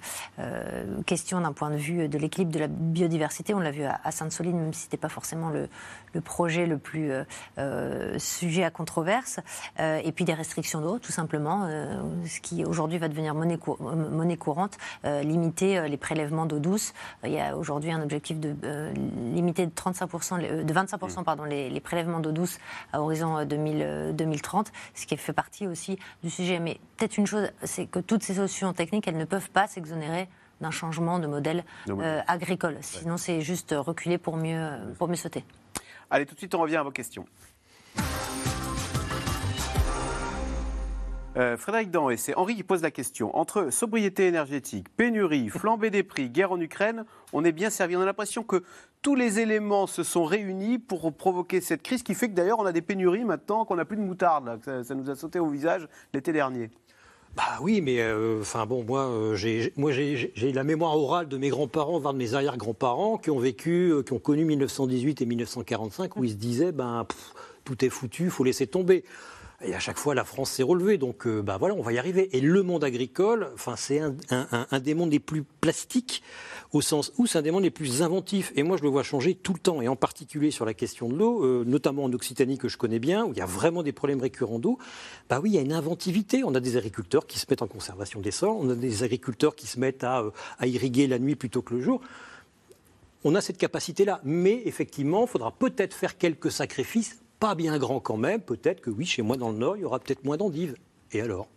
question d'un point de vue de l'équilibre de la biodiversité. On l'a vu à, Sainte-Soline, même si ce n'était pas forcément le, projet le plus sujet à controverse. Et puis des restrictions d'eau, tout simplement, ce qui aujourd'hui va devenir monnaie, cour- monnaie courante, limiter les prélèvements d'eau douce. Il y a aujourd'hui un objectif de limiter de 35%, les- euh, de 25% pardon, les, les prélèvements d'eau douce à horizon euh, 2000, euh, 2030, ce qui fait partie aussi du sujet. Mais peut-être une chose, c'est que toutes ces solutions techniques, elles ne peuvent pas s'exonérer d'un changement de modèle De modèle. euh, agricole. Sinon, c'est juste reculer pour mieux, pour mieux sauter. Allez, tout de suite, on revient à vos questions. Euh, Frédéric Danré, c'est Henri qui pose la question. Entre sobriété énergétique, pénurie, flambée des prix, guerre en Ukraine, on est bien servi. On a l'impression que tous les éléments se sont réunis pour provoquer cette crise qui fait que d'ailleurs on a des pénuries maintenant, qu'on n'a plus de moutarde. ça, nous a sauté au visage l'été dernier. Bah oui, mais euh, enfin bon, moi, euh, j'ai, la mémoire orale de mes grands-parents, voire de mes arrière-grands-parents, qui ont vécu, qui ont connu 1918 et 1945, où ils se disaient, ben pff, tout est foutu, faut laisser tomber. Et à chaque fois, la France s'est relevée, donc euh, bah voilà, on va y arriver. Et le monde agricole, c'est un, un- des mondes les plus plastiques, au sens où c'est un des mondes les plus inventifs. Et moi, je le vois changer tout le temps, et en particulier sur la question de l'eau, euh, notamment en Occitanie que je connais bien, où il y a vraiment des problèmes récurrents d'eau. Bah oui, il y a une inventivité. On a des agriculteurs qui se mettent en conservation des sols, on a des agriculteurs qui se mettent à, euh, à irriguer la nuit plutôt que le jour. On a cette capacité-là, mais effectivement, il faudra peut-être faire quelques sacrifices, pas bien grands quand même. Peut-être que oui, chez moi dans le Nord, il y aura peut-être moins d'endives. Et alors?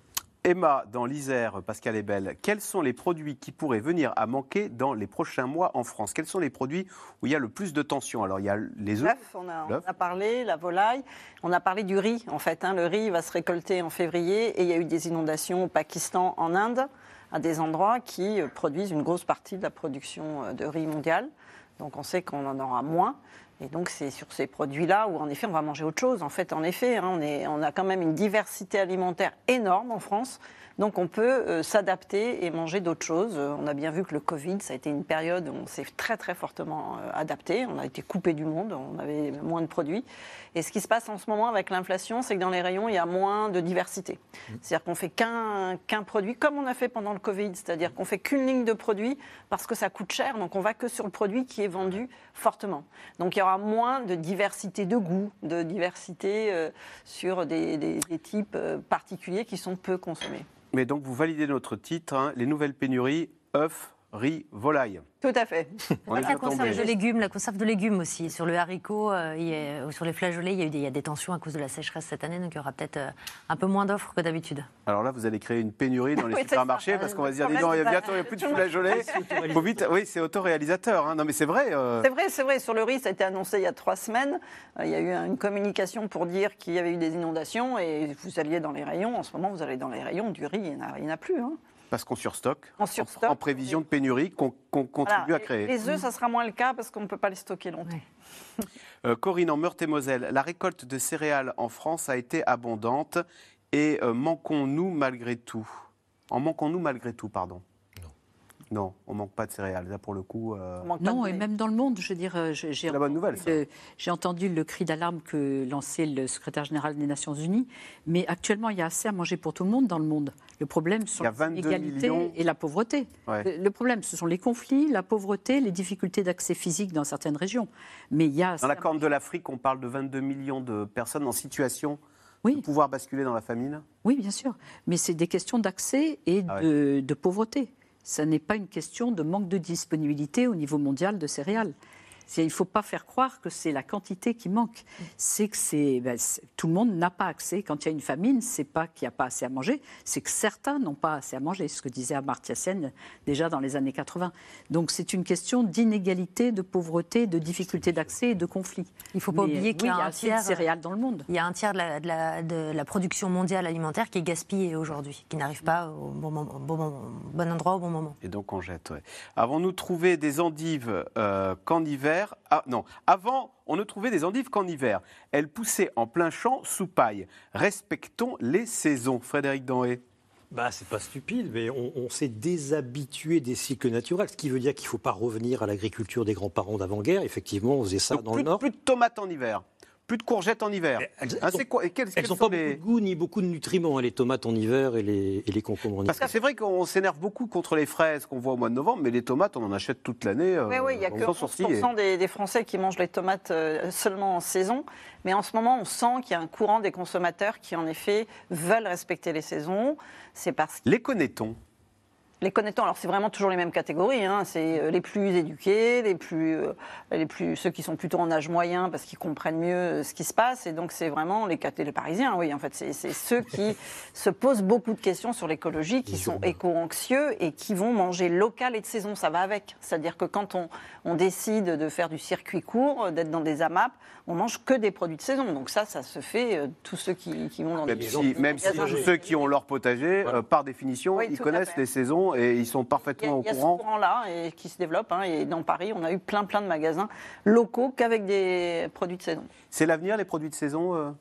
Emma, dans l'Isère, Pascal Ebel, quels sont les produits qui pourraient venir à manquer dans les prochains mois en France? Quels sont les produits où il y a le plus de tension? Alors, il y a les œufs. On a, on a parlé, la volaille. On a parlé du riz, en fait. hein. Le riz va se récolter en février et il y a eu des inondations au Pakistan, en Inde, à des endroits qui euh, produisent une grosse partie de la production euh, de riz mondiale. Donc on sait qu'on en aura moins. Et donc c'est sur ces produits-là où en effet on va manger autre chose. En fait, en effet, hein, on, a quand même une diversité alimentaire énorme en France. Donc on peut euh, s'adapter et manger d'autres choses. Euh, on a bien vu que le Covid, ça a été une période où on s'est très très fortement euh, adapté. On a été coupé du monde, on avait moins de produits. Et ce qui se passe en ce moment avec l'inflation, c'est que dans les rayons, il y a moins de diversité. C'est-à-dire qu'on fait qu'un produit, comme on a fait pendant le Covid, c'est-à-dire qu'on fait qu'une ligne de produits parce que ça coûte cher, donc on va que sur le produit qui est vendu fortement. Donc il y aura moins de diversité de goût, de diversité euh, sur des, des- des types euh, particuliers qui sont peu consommés. Mais donc, vous validez notre titre, hein, les nouvelles pénuries, œufs, riz, volaille. Tout à fait. On est la conserve tombé. de légumes, la conserve de légumes aussi. Sur le haricot, euh, a- sur les flageolets, il y, a eu des, il y a des tensions à cause de la sécheresse cette année, donc il y aura peut-être euh, un peu moins d'offres que d'habitude. Alors là, vous allez créer une pénurie dans les Oui, supermarchés ça. parce qu'on va se dire, dis donc, il y a problème, bientôt il y a plus de flageolets. Faut vite, oui, c'est autoréalisateur. hein. Non, mais c'est vrai. euh, C'est vrai, c'est vrai. Sur le riz, ça a été annoncé il y a trois semaines. Euh, Il y a eu une communication pour dire qu'il y avait eu des inondations et vous alliez dans les rayons. En ce moment, vous allez dans les rayons du riz, il n'y en a, il n'y en a plus. hein. Parce qu'on surstocke. On surstocke. En prévision de pénurie qu'on contribue Voilà. à créer. Les œufs, ça sera moins le cas parce qu'on ne peut pas les stocker longtemps. Euh, Corinne, en Meurthe-et-Moselle, la récolte de céréales en France a été abondante et euh, manquons-nous malgré tout? En manquons-nous malgré tout, pardon? Non, on manque pas de céréales. Là, pour le coup. euh, Non, et même dans le monde, je veux dire, euh, j'ai j'ai la bonne entendu nouvelle, ça. le- J'ai entendu le cri d'alarme que lançait le secrétaire général des Nations Unies, mais actuellement, il y a assez à manger pour tout le monde dans le monde. Le problème, ce sont Il y a 22 l'égalité millions. et la pauvreté. Ouais. Le, le problème, ce sont les conflits, la pauvreté, les difficultés d'accès physique dans certaines régions. Mais il y a Dans la Corne de l'Afrique, on parle de 22 millions de personnes en situation Oui. de pouvoir basculer dans la famine. Oui, bien sûr. Mais c'est des questions d'accès et Ah ouais. de, de pauvreté. Ça n'est pas une question de manque de disponibilité au niveau mondial de céréales. C'est- Il ne faut pas faire croire que c'est la quantité qui manque. C'est que c'est, ben, c'est- tout le monde n'a pas accès. Quand il y a une famine, c'est pas qu'il n'y a pas assez à manger, c'est que certains n'ont pas assez à manger. Ce que disait Amartya Sen déjà dans les années 80. Donc c'est une question d'inégalité, de pauvreté, de difficulté d'accès et de conflit. Il ne faut pas Mais, oublier oui, qu'il y a, il y a un assez de tiers céréales dans le monde. Il y a un tiers de la, de la- de la production mondiale alimentaire qui est gaspillée aujourd'hui, qui n'arrive pas au bon, moment- bon moment- bon endroit au bon moment. Et donc on jette. ouais. Avons-nous trouvé des endives euh, qu'en hiver Ah non, avant on ne trouvait des endives qu'en hiver. Elles poussaient en plein champ sous paille. Respectons les saisons. Frédéric Danhé. Bah, c'est pas stupide, mais on, on s'est déshabitué des cycles naturels, ce qui veut dire qu'il ne faut pas revenir à l'agriculture des grands-parents d'avant-guerre. Effectivement, on faisait ça Donc, dans plus, le Nord. plus de tomates en hiver, plus de courgettes en hiver. Hein, Elles n'ont sont pas les- beaucoup de goût ni beaucoup de nutriments, hein, les tomates en hiver et les, et les concombres en hiver. Parce que c'est vrai qu'on s'énerve beaucoup contre les fraises qu'on voit au mois de novembre, mais les tomates, on en achète toute l'année. euh, Oui, oui, il n'y a que faisant sourciller. 11% des, des Français qui mangent les tomates euh, seulement en saison. Mais en ce moment, on sent qu'il y a un courant des consommateurs qui, en effet, veulent respecter les saisons. C'est parce que Les connaît-on? Les connaît-on Alors c'est vraiment toujours les mêmes catégories. hein. C'est euh, les plus éduqués, les plus, euh, les plus, ceux qui sont plutôt en âge moyen parce qu'ils comprennent mieux euh, ce qui se passe. Et donc c'est vraiment les, les Parisiens. Oui, en fait, c'est ceux qui se posent beaucoup de questions sur l'écologie, qui sont éco-anxieux et qui vont manger local et de saison. Ça va avec. C'est-à-dire que quand on, on décide de faire du circuit court, d'être dans des AMAP, on mange que des produits de saison. Donc ça, ça se fait. euh, tous ceux qui, qui vont dans Même des si, même si ceux qui ont leur potager, euh, par définition, Oui, ils connaissent les saisons et ils sont Il y parfaitement a, il y a au ce courant. courant-là et qui se développe. hein, et dans Paris, on a eu plein, plein de magasins locaux qu'avec des produits de saison. C'est l'avenir, les produits de saison, euh,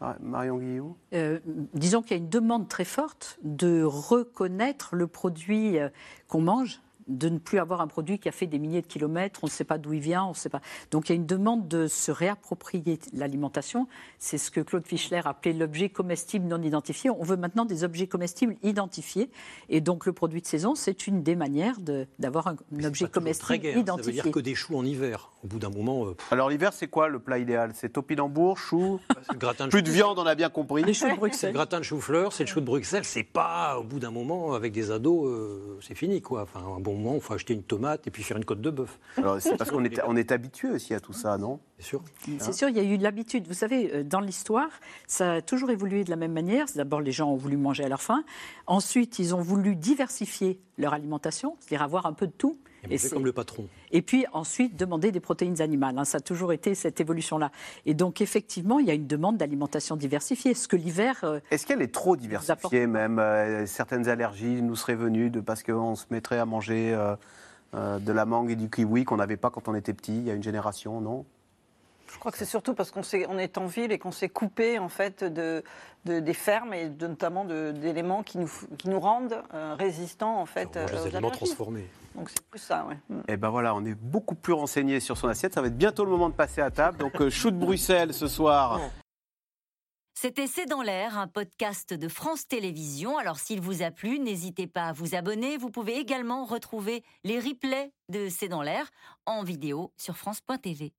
Mar- Marion Guillot Euh, disons qu'il y a une demande très forte de reconnaître le produit euh, qu'on mange, de ne plus avoir un produit qui a fait des milliers de kilomètres, on ne sait pas d'où il vient, on ne sait pas. Donc il y a une demande de se réapproprier l'alimentation. C'est ce que Claude Fischler appelait l'objet comestible non identifié. On veut maintenant des objets comestibles identifiés. Et donc le produit de saison, c'est une des manières de- d'avoir un, un objet Très comestible guère. Ça veut identifié. dire que des choux en hiver. Au bout d'un moment, euh, Alors l'hiver, c'est quoi le plat idéal? C'est topinambour, chou le gratin de Plus de chou- viande, on a bien compris. Les choux de Bruxelles. le gratin de chou-fleur, c'est le chou de Bruxelles. C'est pas au bout d'un moment avec des ados, euh, c'est fini quoi. Enfin, un bon moment, il faut acheter une tomate et puis faire une côte de bœuf. Alors, C'est parce qu'on est, on est habitué aussi à tout ça, non? C'est sûr. C'est sûr, il y a eu de l'habitude. Vous savez, euh, dans l'histoire, ça a toujours évolué de la même manière. D'abord, les gens ont voulu manger à leur faim. Ensuite, ils ont voulu diversifier leur alimentation, c'est-à-dire avoir un peu de tout. Et manger c'est- comme le patron. et puis ensuite, demander des protéines animales. hein. Ça a toujours été cette évolution-là. Et donc, effectivement, il y a une demande d'alimentation diversifiée. Ce que l'hiver. euh, Est-ce qu'elle est trop diversifiée même euh, Certaines allergies nous seraient venues de, parce qu'on se mettrait à manger euh, euh, de la mangue et du kiwi qu'on n'avait pas quand on était petit, il y a une génération, non? Je crois que c'est surtout parce qu'on on est en ville et qu'on s'est coupé en fait de, de- des fermes et de- notamment d'éléments qui nous, f- qui nous rendent euh, résistants en fait On mange euh, des aux aliments allergies. transformés. Donc c'est plus ça, ouais. Mm. Eh ben voilà, on est beaucoup plus renseigné sur son assiette. Ça va être bientôt le moment de passer à table. Donc, euh, chou de Bruxelles ce soir. C'était C'est dans l'air, un podcast de France Télévisions. Alors s'il vous a plu, n'hésitez pas à vous abonner. Vous pouvez également retrouver les replays de C'est dans l'air en vidéo sur France.tv.